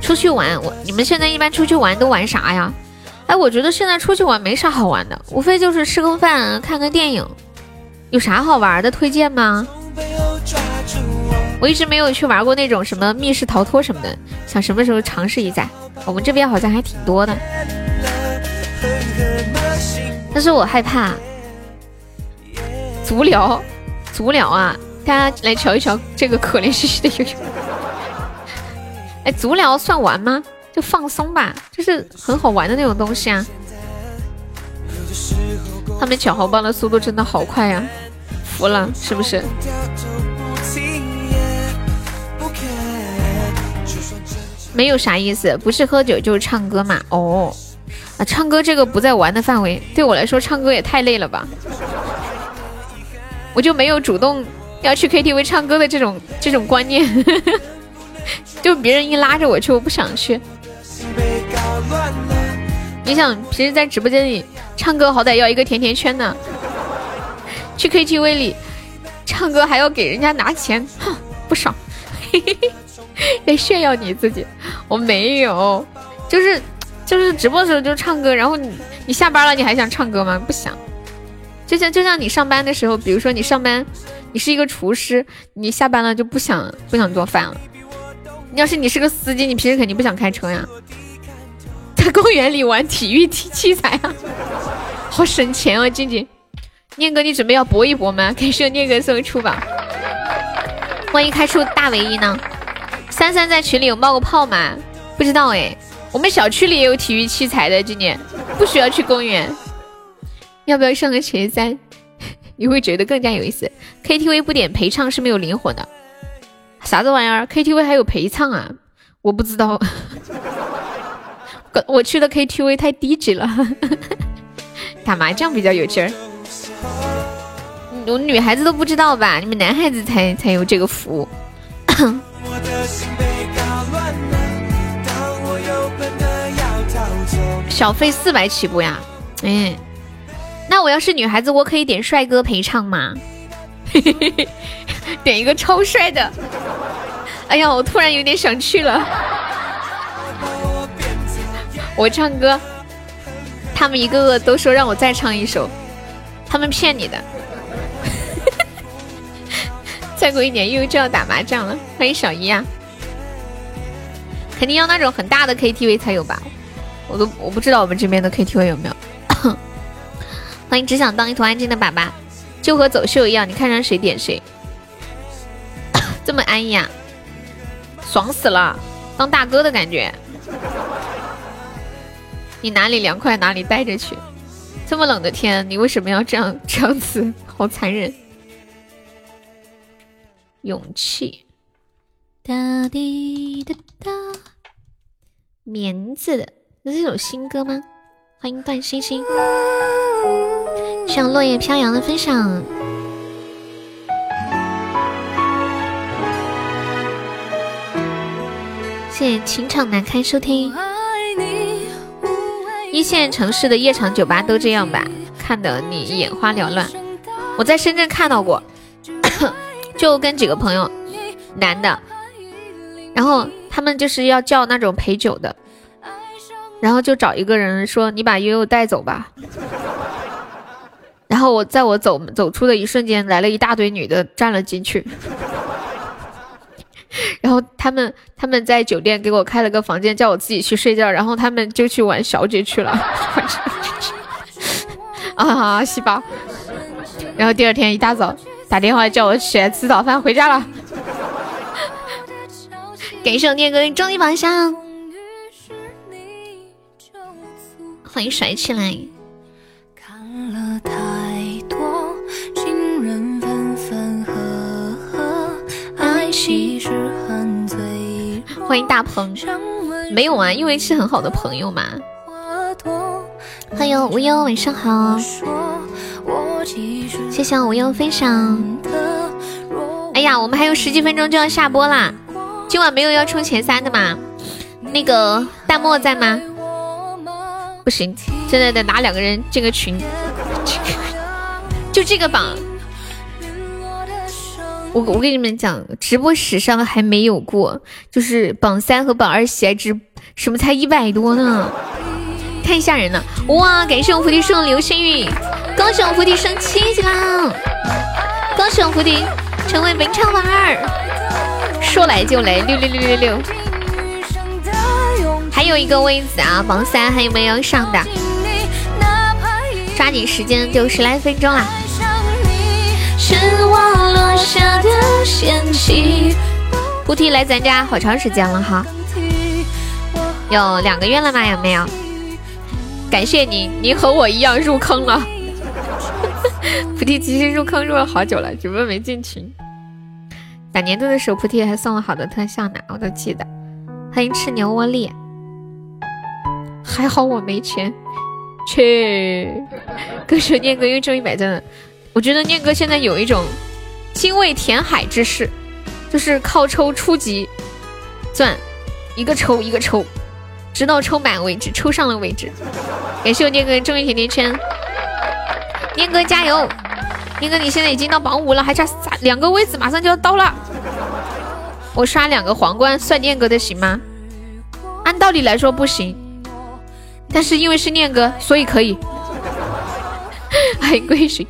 出去玩，我你们现在一般出去玩都玩啥呀？哎，我觉得现在出去玩没啥好玩的，无非就是吃个饭、看个电影。有啥好玩的推荐吗？我一直没有去玩过那种什么密室逃脱什么的，想什么时候尝试一下。我们这边好像还挺多的，但是我害怕足疗，足疗啊！大家来瞧一瞧这个可怜兮兮的悠悠。哎，足疗算玩吗？就放松吧，就是很好玩的那种东西啊。他们抢红包的速度真的好快呀，服了，是不是？没有啥意思，不是喝酒就是唱歌嘛。哦，唱歌这个不在玩的范围，对我来说唱歌也太累了吧。我就没有主动要去 KTV 唱歌的这种这种观念，就别人一拉着我去，我不想去。你想平时在直播间里唱歌，好歹要一个甜甜圈呢，去 KTV 里唱歌还要给人家拿钱，哼，不爽。嘿嘿嘿。在炫耀你自己，我没有，就是就是直播的时候就唱歌，然后你你下班了你还想唱歌吗？不想，就像就像你上班的时候，比如说你上班，你是一个厨师，你下班了就不想不想做饭了。要是你是个司机，你平时肯定不想开车呀。在公园里玩体育体器材啊，好省钱啊！静静，念哥你准备要搏一搏吗？感谢念哥送一出吧，万一开出大唯一呢？三三在群里有冒过泡吗？不知道哎。我们小区里也有体育器材的，今年不需要去公园。要不要上个前三？你会觉得更加有意思。KTV 不点陪唱是没有灵魂的。啥子玩意儿？KTV 还有陪唱啊？我不知道。我去的 KTV 太低级了。打麻将比较有劲儿。我女孩子都不知道吧？你们男孩子才才有这个服务。小费四百起步呀，哎，那我要是女孩子，我可以点帅哥陪唱吗？点一个超帅的。哎呀，我突然有点想去了。我唱歌，他们一个个都说让我再唱一首，他们骗你的。再过一年又就要打麻将了，欢迎小姨啊！肯定要那种很大的 KTV 才有吧？我都我不知道我们这边的 KTV 有没有。欢迎只想当一坨安静的粑粑，就和走秀一样，你看上谁点谁，这么安逸啊，爽死了，当大哥的感觉。你哪里凉快哪里待着去，这么冷的天，你为什么要这样这样子？好残忍。勇气，哒滴哒哒，棉子的，这是首新歌吗？欢迎段星星，像落叶飘扬的分享，谢谢情场难堪收听。一线城市的夜场酒吧都这样吧？看得你眼花缭乱。我在深圳看到过。就跟几个朋友，男的，然后他们就是要叫那种陪酒的，然后就找一个人说：“你把悠悠带走吧。”然后我在我走走出的一瞬间，来了一大堆女的站了进去，然后他们他们在酒店给我开了个房间，叫我自己去睡觉，然后他们就去玩小姐去了。啊，细胞。然后第二天一大早。打电话叫我起来吃早饭，回家了。感谢我念哥终极宝箱，欢迎甩起来。欢迎大鹏，没有啊，因为是很好的朋友嘛。欢迎无忧，晚上好。谢谢无忧分享。哎呀，我们还有十几分钟就要下播啦！今晚没有要冲前三的吗？那个大漠在吗？不行，现在得拿两个人进个群。就这个榜，我我跟你们讲，直播史上还没有过，就是榜三和榜二喜爱值什么才一百多呢？太吓人了！哇，感谢我菩提树流星雨，恭喜我菩提升七级啦！恭喜我菩提成为本场榜二，说来就来，六六六六六！还有一个位子啊，榜三还有没有上的？抓紧时间，就十来分钟啦！菩提来咱家好长时间了哈，有两个月了吗？有没有？感谢你，你和我一样入坑了。菩提其实入坑入了好久了，只不过没进群。打年度的时候，菩提还送了好多特效呢，我都记得。欢迎吃牛窝力，还好我没钱。去，歌手念哥又中一百赞了。我觉得念哥现在有一种精卫填海之势，就是靠抽初级钻，一个抽一个抽。直到抽满为止，抽上了为止。感谢我念哥中一甜甜圈，念哥加油！念哥你现在已经到榜五了，还差三两个位子，马上就要到了。我刷两个皇冠算念哥的行吗？按道理来说不行，但是因为是念哥，所以可以。欢迎归水。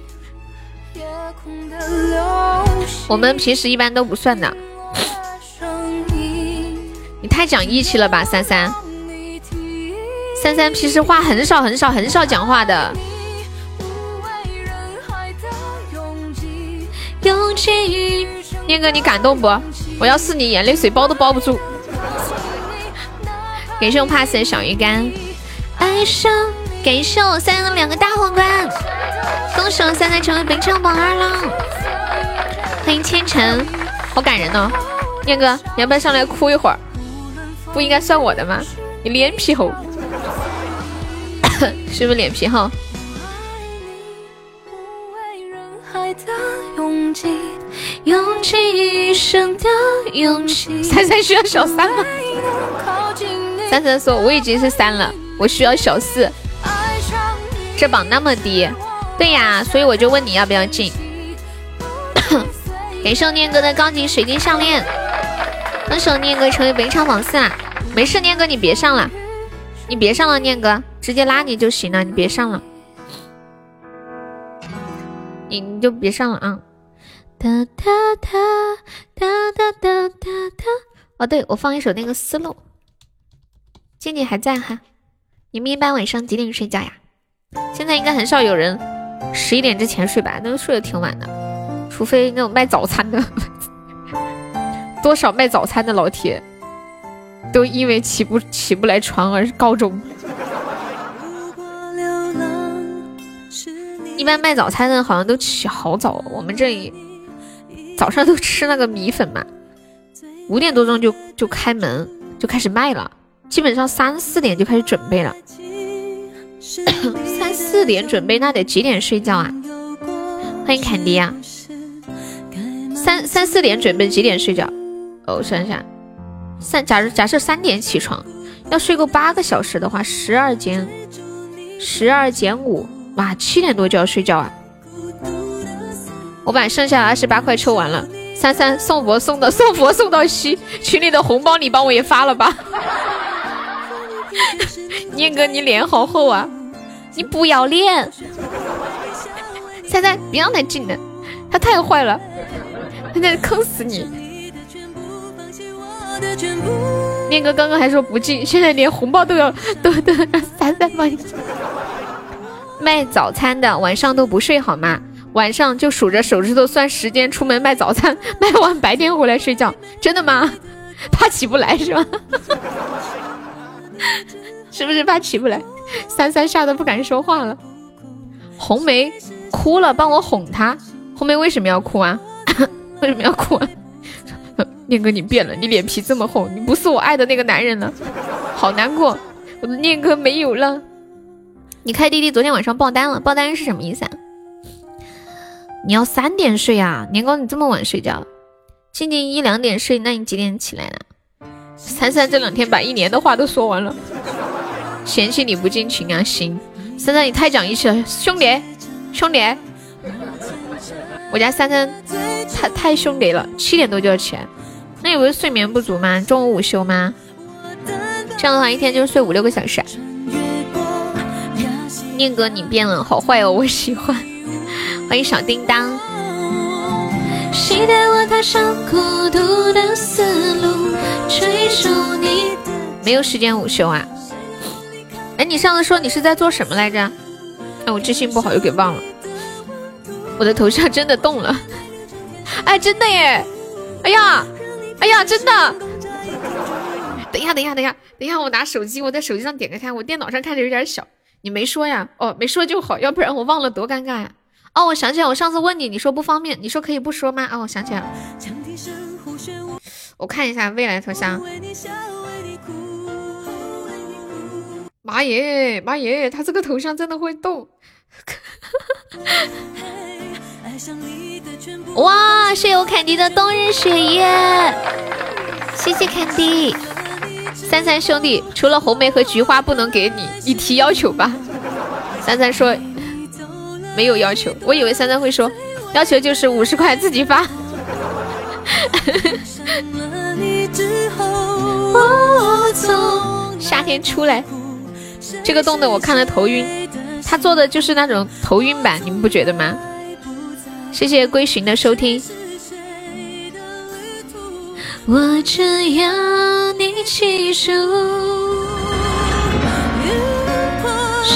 我们平时一般都不算的。你太讲义气了吧，三三。三三平时话很少很少很少讲话的。念哥，你感动不？我要是你，眼泪水包都包不住。感谢我 pass 的小鱼干，爱上感谢我三三两个大皇冠，恭喜我三三成为本场榜二了。欢迎千尘，好感人哦。念哥，你要不要上来哭一会儿？不应该算我的吗？你脸皮厚。是不是脸皮厚？三三需要小三吗？三三说我已经是三了，我需要小四。这榜那么低，对呀，所以我就问你要不要进。感谢念哥的高级水晶项链，恭喜念哥成为本场榜四啦！没事，念哥你别上了，你别上了，念哥直接拉你就行了，你别上了，你你就别上了啊！哒哒哒哒哒哒哒哒。哦，对，我放一首那个思路。静静还在哈？你们一般晚上几点睡觉呀？现在应该很少有人十一点之前睡吧？那都睡得挺晚的，除非那种卖早餐的。多少卖早餐的老铁都因为起不起不来床而告终。一般卖早餐的好像都起好早，我们这里早上都吃那个米粉嘛，五点多钟就就开门就开始卖了，基本上三四点就开始准备了。三四点准备，那得几点睡觉啊？欢迎坎迪呀！三三四点准备几点睡觉？哦，我想想，三假如假设三点起床，要睡够八个小时的话，十二减十二减五，哇，七点多就要睡觉啊！我把剩下的二十八块抽完了，三三送佛送的送佛送到西，群里的红包你帮我也发了吧。念哥，你脸好厚啊！你不要脸！三三，别让他进的，他太坏了，他在坑死你！念哥刚刚还说不进，现在连红包都要都都让三三帮你。卖早餐的晚上都不睡好吗？晚上就数着手指头算时间出门卖早餐，卖完白天回来睡觉，真的吗？怕起不来是吗？是不是怕起不来？三三吓得不敢说话了。红梅哭了，帮我哄她。红梅为什么要哭啊？为什么要哭？啊？念哥你变了，你脸皮这么厚，你不是我爱的那个男人了，好难过。我的念哥没有了。你开滴滴昨天晚上爆单了，爆单是什么意思啊？你要三点睡啊？年糕你这么晚睡觉？静静一两点睡，那你几点起来了？三三这两天把一年的话都说完了。嫌弃你不尽情啊？行，三三你太讲义气了，兄弟，兄弟，我家三三太太兄弟了，七点多就要起来，那你不是睡眠不足吗？中午午休吗？这样的话一天就睡五六个小时。念哥你变了，好坏哦，我喜欢。欢迎小叮当。没有时间午休啊？哎，你上次说你是在做什么来着？哎，我记性不好又给忘了。我的头像真的动了，哎，真的耶！哎呀，哎呀，真的！等一下，等一下，等一下，等一下，我拿手机，我在手机上点开看，我电脑上看着有点小。你没说呀？哦，没说就好，要不然我忘了多尴尬呀。哦，我想起来，我上次问你，你说不方便，你说可以不说吗？哦，我想起来了，我看一下未来头像。妈耶，妈耶，他这个头像真的会动！哇，谢谢我坎迪的冬日雪夜，谢谢坎迪。三三兄弟，除了红梅和菊花不能给你，你提要求吧。三三说没有要求，我以为三三会说要求就是五十块自己发。夏天出来。这个冻的我看了头晕，他做的就是那种头晕版，你们不觉得吗？谢谢归寻的收听。我只要你记住，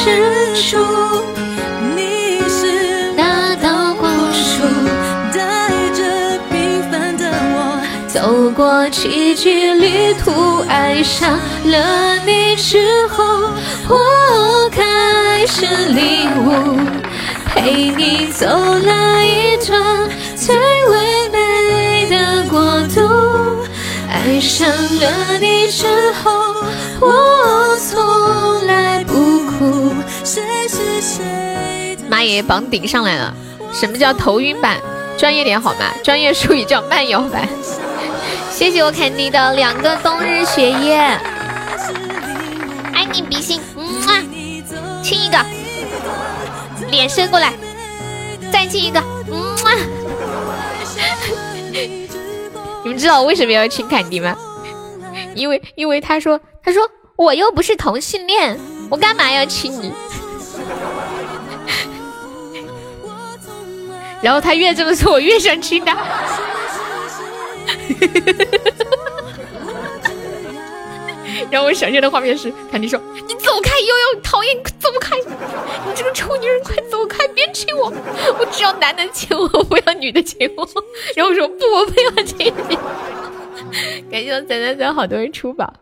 日出，走过崎岖旅途，爱上了你之后。我开始领悟，陪你走了一段最唯美的国度。爱上了你之后，我从来不哭。谁是谁？妈耶，绑顶上来了！什么叫头晕版？专业点好吗？专业术语叫慢摇版。谢谢我凯尼的两个冬日雪夜，爱你比心。亲一个，脸伸过来，再亲一个，嗯。你们知道我为什么要亲凯迪吗？因为因为他说他说我又不是同性恋，我干嘛要亲你？然后他越这么说，我越想亲他。然后我想象的画面是，凯迪说：“你走开，悠悠，讨厌，走开！你这个臭女人，快走开，别亲我！我只要男的亲我，不要女的亲我。”然后我说：“不，我不要亲你。”感谢我仔仔仔好多人出宝，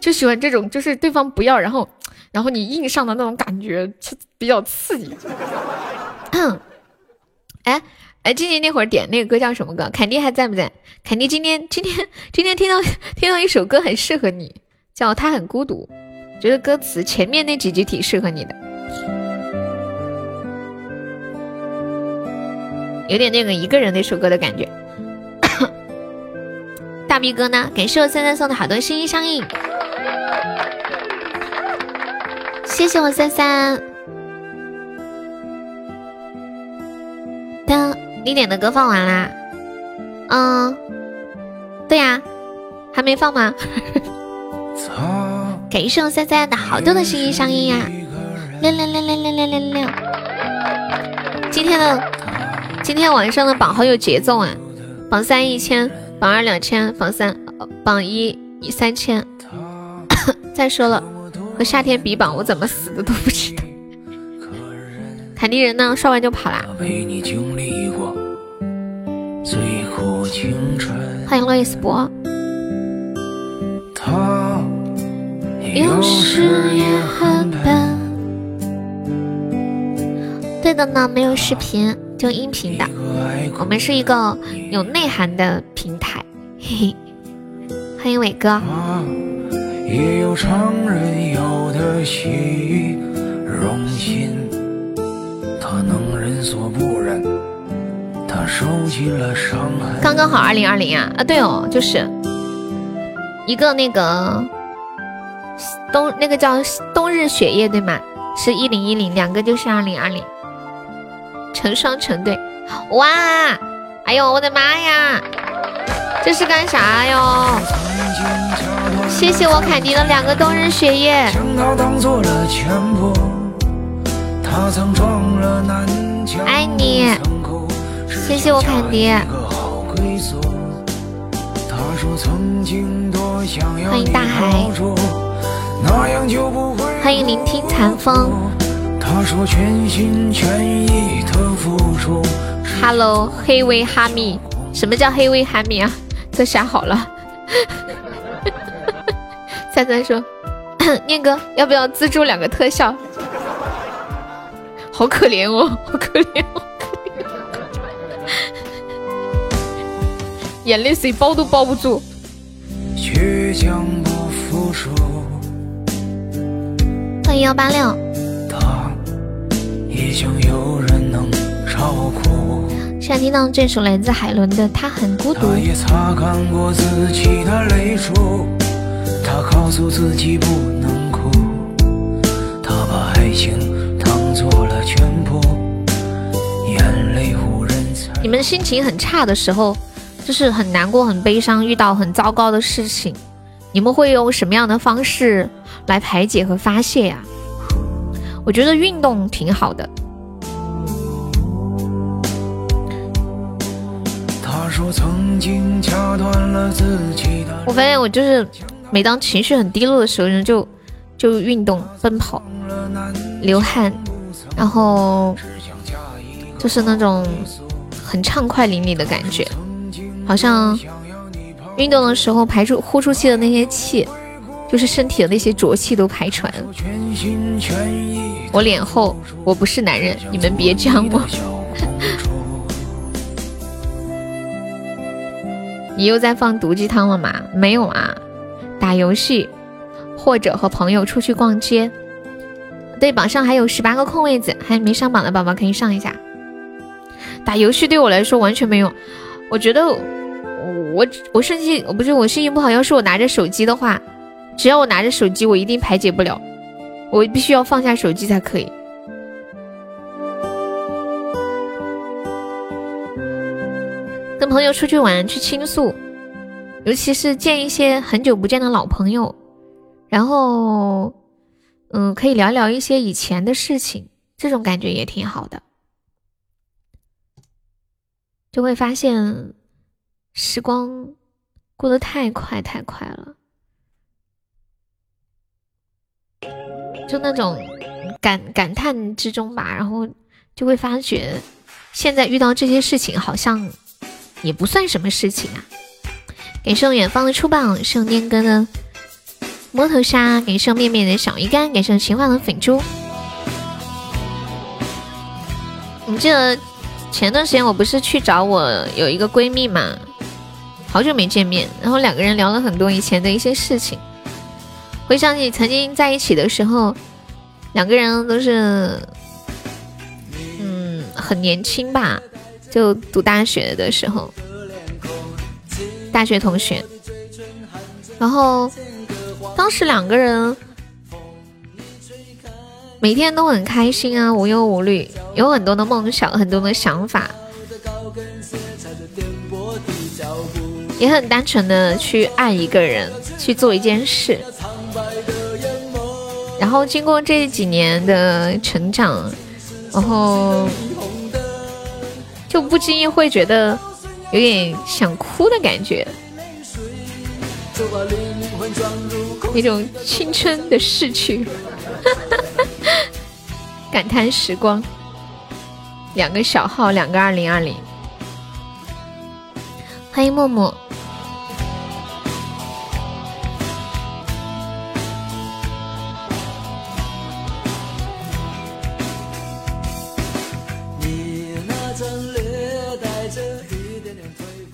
就喜欢这种，就是对方不要，然后，然后你硬上的那种感觉，比较刺激。哎哎，静静那会儿点那个歌叫什么歌？凯蒂还在不在？凯蒂今天今天今天听到听到一首歌很适合你。叫他很孤独，觉得歌词前面那几句挺适合你的，有点那个一个人那首歌的感觉。大逼哥呢？感谢我三三送的好多心心相印，谢谢我三三。当你点的歌放完啦？嗯，对呀，还没放吗？感谢我三三的好多的心意相印呀！六六六六六六六六。今天的今天晚上的榜好有节奏啊！榜三一千，榜二两千，榜三榜一三千。再说了，和夏天比榜，我怎么死的都不知道。凯蒂人呢？刷完就跑啦。欢迎洛伊斯博。有时也很笨。对的呢，没有视频，就音频的。我们是一个有内涵的平台。嘿嘿，欢迎伟哥。刚刚好二零二零啊啊对哦，就是一个那个。冬那个叫冬日雪夜对吗？是一零一零，两个就是二零二零，成双成对。哇！哎呦我的妈呀！这是干啥哟？谢谢我凯迪的两个冬日雪夜。爱你，谢谢我坎迪。欢迎大海。欢迎聆听残风。Hello，黑威哈密，什么叫黑威哈密啊？这下好了。三三说，念哥要不要资助两个特效？好可怜哦，好可怜哦，眼泪谁包都包不住。倔强不服输。欢迎幺八六。他有人能照顾。现在听到这首来自海伦的《他很孤独》。他也擦干过自己的泪珠，他告诉自己不能哭，他把爱情当了全部，眼泪无人。你们心情很差的时候。就是很难过、很悲伤，遇到很糟糕的事情，你们会用什么样的方式？来排解和发泄呀，我觉得运动挺好的。我发现我就是每当情绪很低落的时候，就就运动、奔跑、流汗，然后就是那种很畅快淋漓的感觉，好像运动的时候排出呼出去的那些气。就是身体的那些浊气都排出来了。我脸厚，我不是男人，你们别这样我。你又在放毒鸡汤了吗？没有啊，打游戏或者和朋友出去逛街。对，榜上还有十八个空位子，还没上榜的宝宝可以上一下。打游戏对我来说完全没用，我觉得我我我瞬气我不是我声音不好，要是我拿着手机的话，只要我拿着手机，我一定排解不了，我必须要放下手机才可以。跟朋友出去玩去倾诉，尤其是见一些很久不见的老朋友，然后嗯，可以聊聊一些以前的事情，这种感觉也挺好的。就会发现时光过得太快太快了，就那种感感叹之中吧，然后就会发觉现在遇到这些事情好像。也不算什么事情啊！感谢远方的初棒，谢念哥的摸头杀，感谢面面的小鱼干，感谢情话的粉猪。你记得前段时间我不是去找我有一个闺蜜嘛，好久没见面，然后两个人聊了很多以前的一些事情，回想起曾经在一起的时候，两个人都是嗯很年轻吧。就读大学的时候，大学同学，然后当时两个人每天都很开心啊，无忧无虑，有很多的梦想，很多的想法，也很单纯的去爱一个人，去做一件事。然后经过这几年的成长，然后。就不经意会觉得有点想哭的感觉，一种青春的逝去，哈哈哈感叹时光。两个小号，两个二零二零，欢迎默默。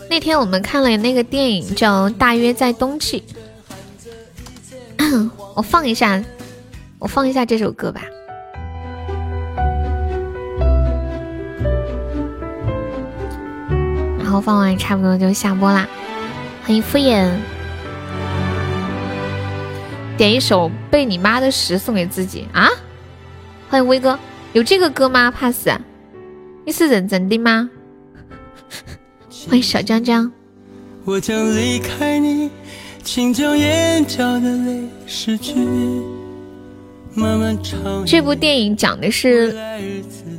那天我们看了那个电影叫《大约在冬季》，我放一下，我放一下这首歌吧。后放完差不多就下播啦。欢迎敷衍，点一首《被你妈的屎》送给自己啊！欢迎威哥，有这个歌吗？pass，你是认真的吗？欢迎小江江。这部电影讲的是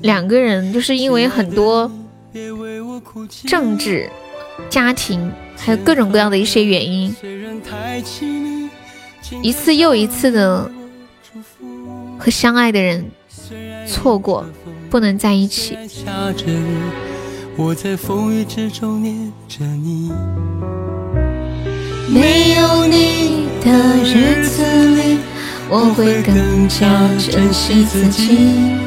两个人，就是因为很多政治、家庭，还有各种各样的一些原因，一次又一次的和相爱的人错过，不能在一起。我在风雨之中念着你。没有你的日子里，我会更加珍惜自己。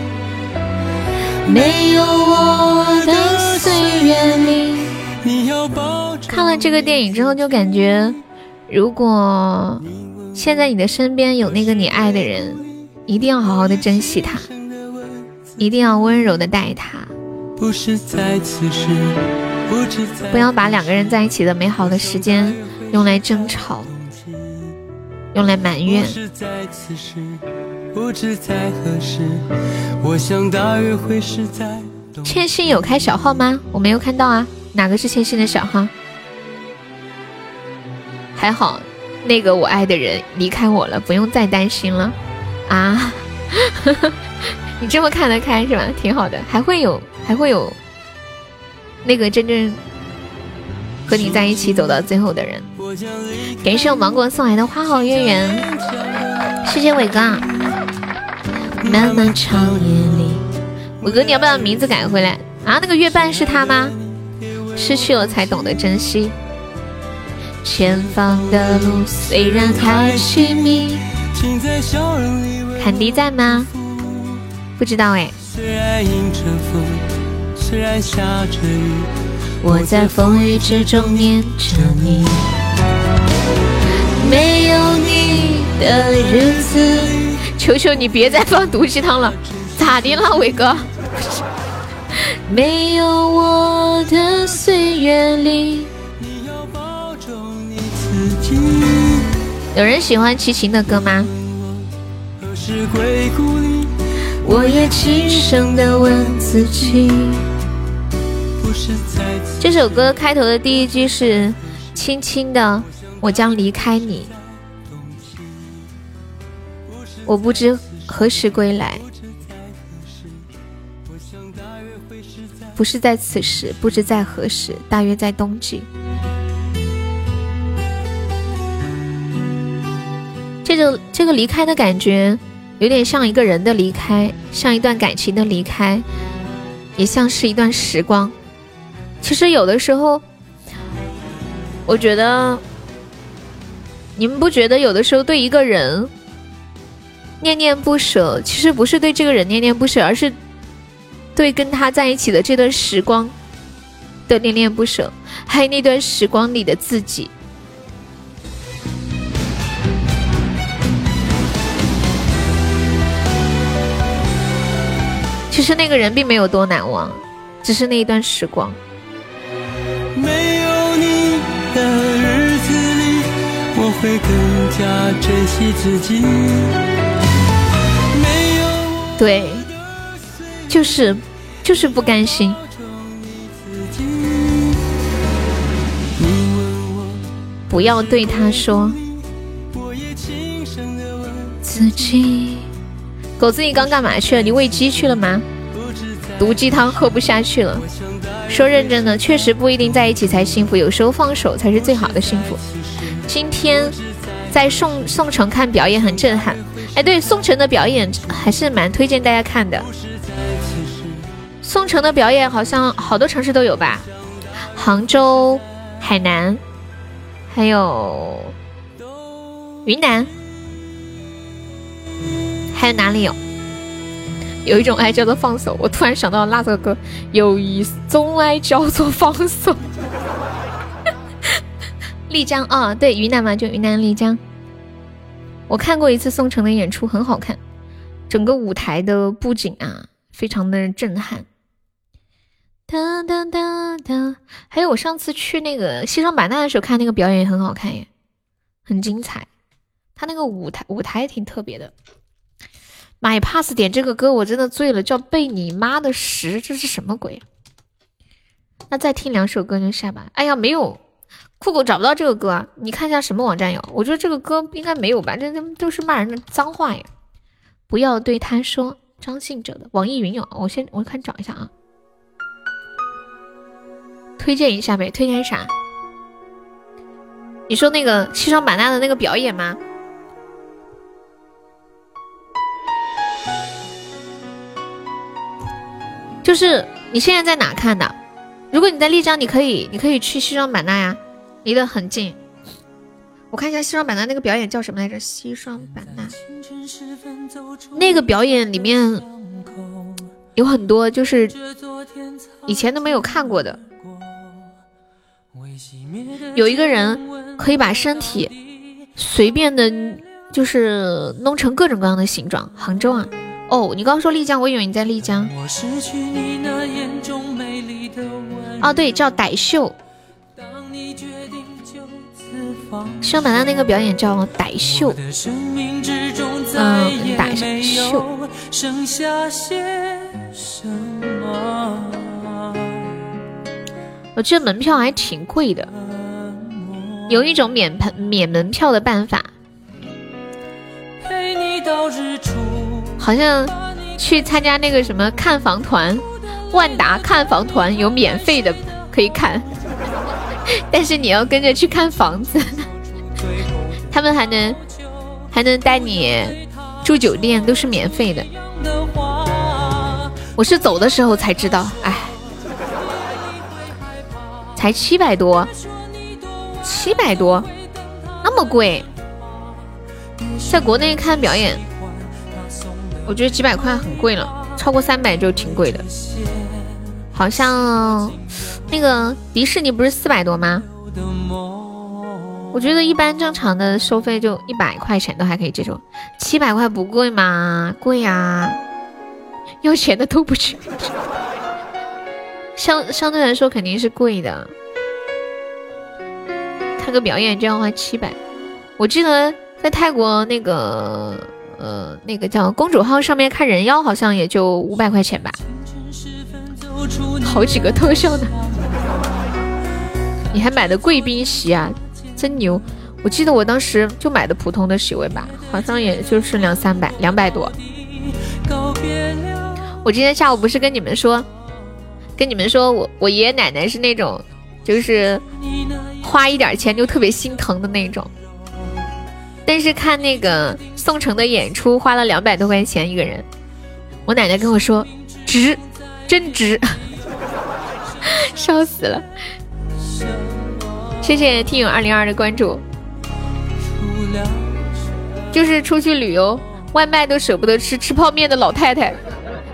没有我的岁月里，你要保看了这个电影之后，就感觉，如果现在你的身边有那个你爱的人，一定要好好的珍惜他，一定要温柔的待他。不是在此时，不要把两个人在一起的美好的时间用来争吵，用来埋怨。千心有开小号吗？我没有看到啊，哪个是千心的小号？还好，那个我爱的人离开我了，不用再担心了啊。你这么看得开是吧？挺好的，还会有。还会有那个真正和你在一起走到最后的人。感谢我芒果送来的花好月圆，谢谢伟哥。漫漫长夜里，伟哥，你要不要名字改回来啊？那个月半是他吗？失去了才懂得珍惜。前方的路虽然太寻觅，坎迪在吗？不知道哎。虽然下着雨，我在风雨之中念着你。没有你的日子，求求你别再放毒鸡汤了，咋的了，伟哥？没有我的岁月里，你要保有人喜欢齐秦的歌吗？我也轻声的问自己。这首歌开头的第一句是“轻轻的，我将离开你，我不知何时归来”，不是在此时，不知在何时，大约在冬季。这个这个离开的感觉，有点像一个人的离开，像一段感情的离开，也像是一段时光。其实有的时候，我觉得，你们不觉得有的时候对一个人念念不舍，其实不是对这个人念念不舍，而是对跟他在一起的这段时光的念念不舍，还有那段时光里的自己。其实那个人并没有多难忘，只是那一段时光。没有你的日子里，我会更加珍惜自己。对，就是就是不甘心。不要对他说。自己。狗子，你刚干嘛去了？你喂鸡去了吗？毒鸡汤喝不下去了。说认真的，确实不一定在一起才幸福，有时候放手才是最好的幸福。今天在宋宋城看表演很震撼。哎，对，宋城的表演还是蛮推荐大家看的。宋城的表演好像好多城市都有吧？杭州、海南，还有云南。还有哪里有？有一种爱叫做放手。我突然想到那首歌，有一种爱叫做放手。丽江啊，对，云南嘛，就云南丽江。我看过一次宋城的演出，很好看，整个舞台的布景啊，非常的震撼。哒哒哒哒。还有我上次去那个西双版纳的时候看那个表演也很好看耶，很精彩。他那个舞台舞台也挺特别的。买 pass 点这个歌我真的醉了，叫被你妈的十，这是什么鬼？那再听两首歌就下吧。哎呀，没有酷狗找不到这个歌，你看一下什么网站有？我觉得这个歌应该没有吧，这这都是骂人的脏话呀！不要对他说，张信哲的，网易云有，我先我看找一下啊，推荐一下呗，推荐啥？你说那个西双版纳的那个表演吗？就是你现在在哪看的？如果你在丽江，你可以，你可以去西双版纳呀，离得很近。我看一下西双版纳那个表演叫什么来着？西双版纳那个表演里面有很多就是以前都没有看过的。有一个人可以把身体随便的，就是弄成各种各样的形状。杭州啊。哦，你刚刚说丽江，我以为你在丽江。哦，对，叫傣秀。双版纳那个表演叫傣秀。嗯，傣秀。我记得门票还挺贵的，有一种免门免门票的办法。陪你到日出。好像去参加那个什么看房团，万达看房团有免费的可以看，但是你要跟着去看房子，他们还能还能带你住酒店，都是免费的。我是走的时候才知道，哎，才七百多，七百多，那么贵，在国内看表演。我觉得几百块很贵了，超过三百就挺贵的。好像那个迪士尼不是四百多吗？我觉得一般正常的收费就一百块钱都还可以接受，七百块不贵吗？贵呀，要钱的都不去。相相对来说肯定是贵的，看个表演就要花七百。我记得在泰国那个。呃，那个叫公主号上面看人妖，好像也就五百块钱吧，好几个特效呢。你还买的贵宾席啊，真牛！我记得我当时就买的普通的席位吧，好像也就是两三百，两百多。我今天下午不是跟你们说，跟你们说我我爷爷奶奶是那种，就是花一点钱就特别心疼的那种。但是看那个宋城的演出，花了两百多块钱一个人，我奶奶跟我说值，真值，笑死了。谢谢听友二零二的关注。就是出去旅游，外卖都舍不得吃，吃泡面的老太太，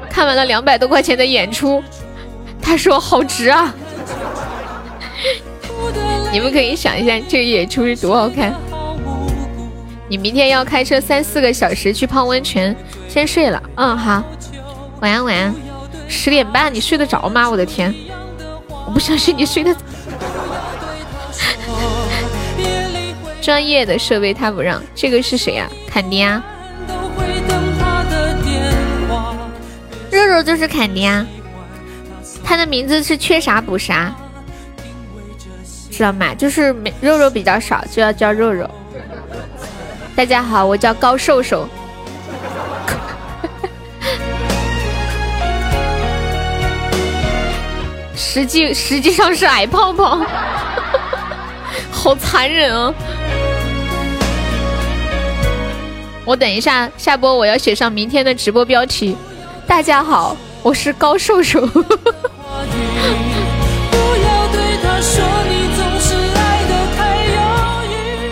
看完了两百多块钱的演出，她说好值啊！你们可以想一下，这个演出是多好看。你明天要开车三四个小时去泡温泉，先睡了。嗯，好，晚安晚安。十点半你睡得着吗？我的天，我不相信你睡得。专业的设备他不让，这个是谁呀？坎迪啊，肉肉就是坎迪啊，他的名字是缺啥补啥，知道吗？就是肉肉比较少，就要叫肉肉。大家好，我叫高瘦瘦，实际实际上是矮胖胖，好残忍啊！我等一下下播，我要写上明天的直播标题。大家好，我是高瘦瘦。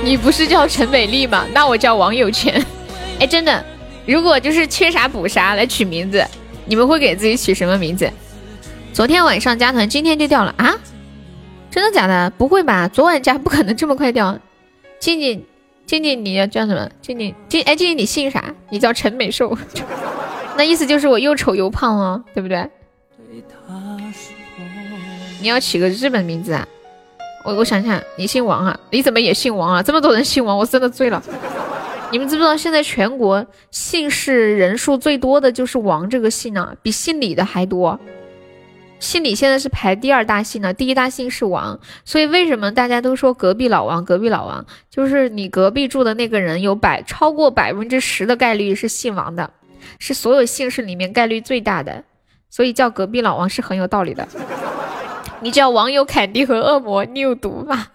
你不是叫陈美丽吗？那我叫王有钱。哎，真的，如果就是缺啥补啥来取名字，你们会给自己取什么名字？昨天晚上加团，今天就掉了啊？真的假的？不会吧？昨晚加不可能这么快掉。静静。静静，你要叫什么？静静，静哎，静静，你姓啥？你叫陈美寿，那意思就是我又丑又胖啊，对不对？你要起个日本名字啊？我我想想，你姓王啊？你怎么也姓王啊？这么多人姓王，我真的醉了。你们知不知道现在全国姓氏人数最多的就是王这个姓啊，比姓李的还多。姓李现在是排第二大姓呢，第一大姓是王，所以为什么大家都说隔壁老王？隔壁老王就是你隔壁住的那个人，有百超过百分之十的概率是姓王的，是所有姓氏里面概率最大的，所以叫隔壁老王是很有道理的。你叫网友凯蒂和恶魔，你有毒吧？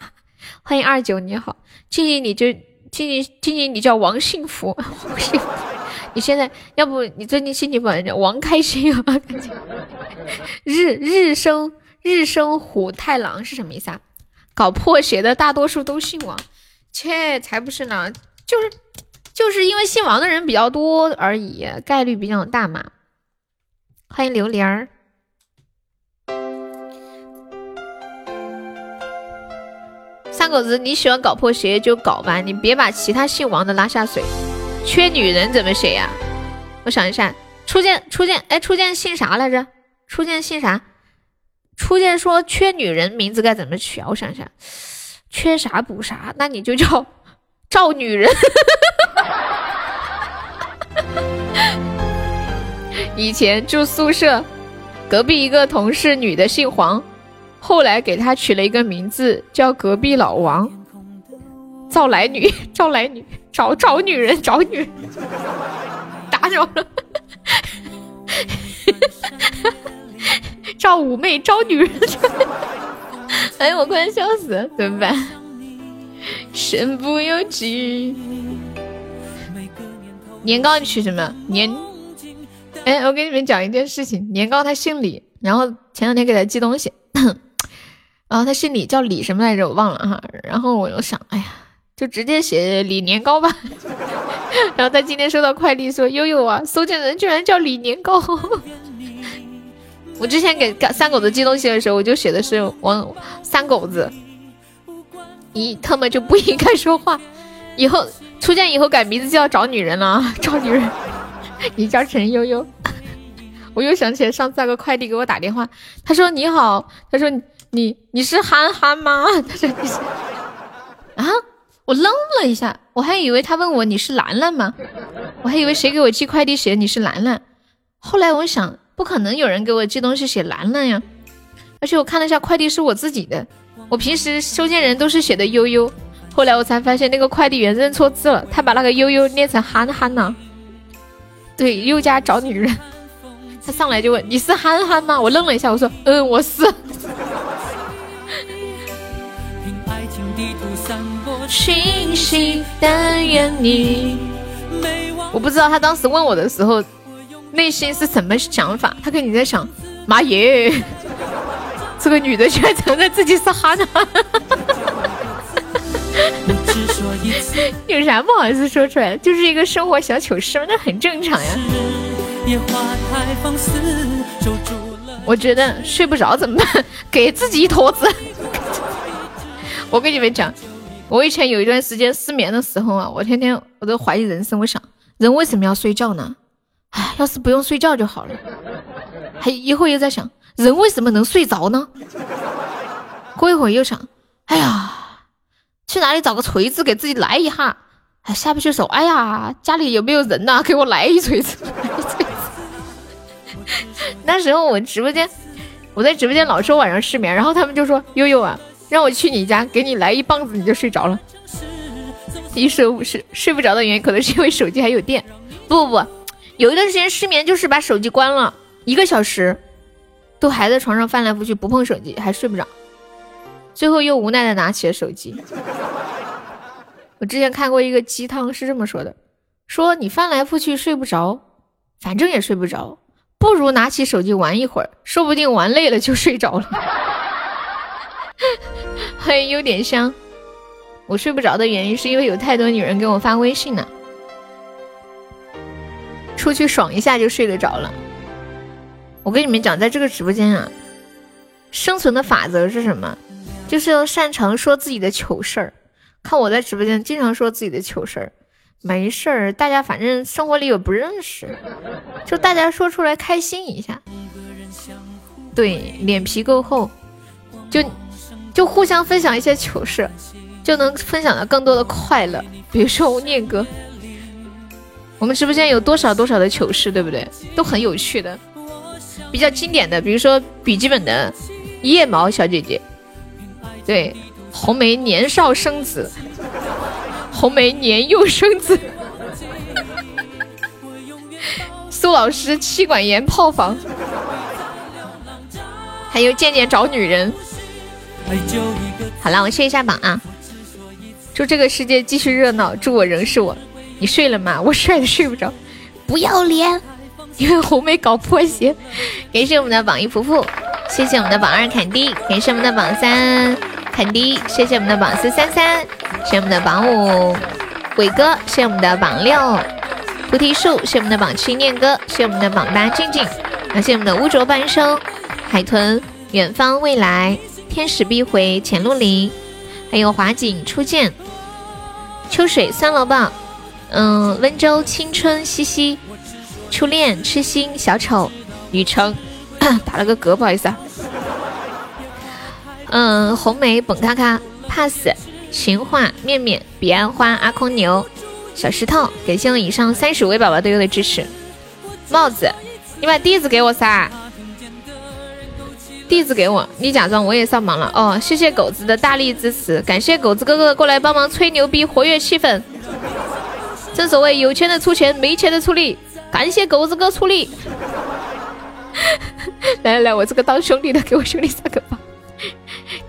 欢迎二九，你好，静静你就静静静静，你叫王幸福，王幸福。你现在要不你最近心情不好，叫王开心啊？日日生日生虎太郎是什么意思啊？搞破鞋的大多数都姓王，切才不是呢，就是就是因为姓王的人比较多而已，概率比较大嘛。欢迎榴莲儿，三狗子，你喜欢搞破鞋就搞吧，你别把其他姓王的拉下水。缺女人怎么写呀？我想一下，初见初见，哎，初见姓啥来着？初见姓啥？初见说缺女人，名字该怎么取啊？我想一下，缺啥补啥，那你就叫 赵女人。以前住宿舍，隔壁一个同事女的姓黄，后来给她取了一个名字叫隔壁老王。赵来女，赵来女。找找女人，找女人，打扰了。赵五妹招女人，哎我快笑死了，怎么办？身不由己。年糕你取什么？年？哎，我给你们讲一件事情。年糕他姓李，然后前两天给他寄东西，然后他姓李，叫李什么来着？我忘了哈。然后我又想，哎呀。就直接写李年糕吧，然后他今天收到快递说悠悠啊，收件人居然叫李年糕。我之前给三狗子寄东西的时候，我就写的是王三狗子，你他妈就不应该说话，以后出现以后改名字就要找女人了，找女人。你叫陈悠悠，我又想起来上次那个快递给我打电话，他说你好，他说你你是憨憨吗？他说你是啊。我愣了一下，我还以为他问我你是兰兰吗？我还以为谁给我寄快递写你是兰兰。后来我想，不可能有人给我寄东西写兰兰呀。而且我看了一下快递是我自己的，我平时收件人都是写的悠悠，后来我才发现那个快递员认错字了，他把那个悠悠念成憨憨呢。对，悠家找女人，他上来就问你是憨憨吗？我愣了一下，我说嗯，我是。我不知道他当时问我的时候内心是什么想法，他肯定在想妈耶，这个女的居然承认自己是哈娜，有啥不好意思说出来？就是一个生活小糗事，那很正常呀。我觉得睡不着怎么办？给自己一坨子。我跟你们讲，我以前有一段时间失眠的时候啊，我天天我都怀疑人生。我想，人为什么要睡觉呢？唉，要是不用睡觉就好了。还一会又在想，人为什么能睡着呢？过一会又想，哎呀，去哪里找个锤子给自己来一下？哎，下不去手。哎呀，家里有没有人呐？给我来一锤子。那时候我直播间，我在直播间老说晚上失眠，然后他们就说悠悠啊。让我去你家，给你来一棒子，你就睡着了。一说是睡不着的原因，可能是因为手机还有电。不不不，有一段时间失眠就是把手机关了一个小时，都还在床上翻来覆去不碰手机，还睡不着。最后又无奈的拿起了手机。我之前看过一个鸡汤是这么说的：说你翻来覆去睡不着，反正也睡不着，不如拿起手机玩一会儿，说不定玩累了就睡着了。嘿，有点香。我睡不着的原因是因为有太多女人给我发微信呢。出去爽一下就睡得着了。我跟你们讲，在这个直播间啊，生存的法则是什么？就是要擅长说自己的糗事儿。看我在直播间经常说自己的糗事儿，没事儿，大家反正生活里有不认识，就大家说出来开心一下。对，脸皮够厚，就。就互相分享一些糗事，就能分享到更多的快乐。比如说念哥，我们直播间有多少多少的糗事，对不对？都很有趣的，比较经典的，比如说笔记本的腋毛小姐姐，对，红梅年少生子，红梅年幼生子，苏老师妻管严炮房，还有渐渐找女人。好了，我卸一下榜啊！祝这个世界继续热闹，祝我仍是我。你睡了吗？我帅的睡不着，不要脸！因为红梅搞破鞋。感谢我们的榜一福福，谢谢我们的榜二坎迪，感谢我们的榜三坎迪，谢谢我们的榜四三三，谢我们的榜五伟哥，谢我们的榜六菩提树，谢我们的榜七念哥，谢我们的榜八静静，感谢我们的污浊半生海豚远方未来。天使必回浅露林，还有华景初见，秋水酸萝卜，嗯，温州青春兮兮，初恋痴心小丑，雨城 打了个嗝，不好意思啊。嗯，红梅本咔咔 pass，情话面面彼岸花阿空牛，小石头，感谢我以上三十位宝宝对我的支持。帽子，你把地址给我噻。地址给我，你假装我也上榜了哦。谢谢狗子的大力支持，感谢狗子哥哥过来帮忙吹牛逼，活跃气氛。正所谓有钱的出钱，没钱的出力，感谢狗子哥出力。来来来，我这个当兄弟的给我兄弟上个榜。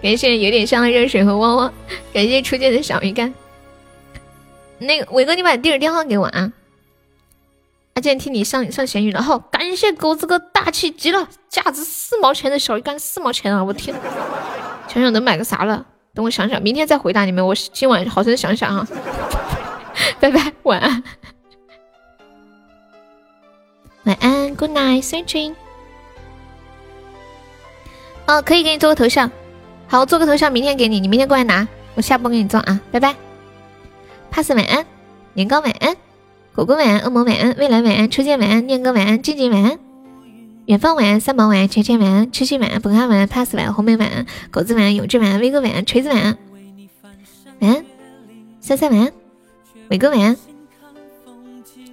感谢有点香的热水和汪汪，感谢初见的小鱼干。那个伟哥，你把地址电话给我啊。阿健听你上上咸鱼了，好，感谢狗子哥大气极了，价值四毛钱的小鱼干四毛钱啊！我天，想想能买个啥了？等我想想，明天再回答你们。我今晚好生想想啊！拜拜，晚安，晚安，Good night，Sweetie。哦，可以给你做个头像，好，做个头像，明天给你，你明天过来拿，我下播给你做啊！拜拜，pass 晚安，年糕晚安。果果晚安，恶魔晚安，未来晚安，初见晚安，念哥晚安，静静晚安，远方晚安，三毛晚安，芊芊晚安，痴心晚安，本汉晚安，pass 晚安，红梅晚安，狗子晚安，永志晚安，威哥晚安，锤子晚安，晚安，三三晚安，伟哥晚安，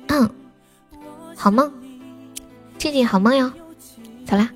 嗯，好梦，静静好梦哟，走啦。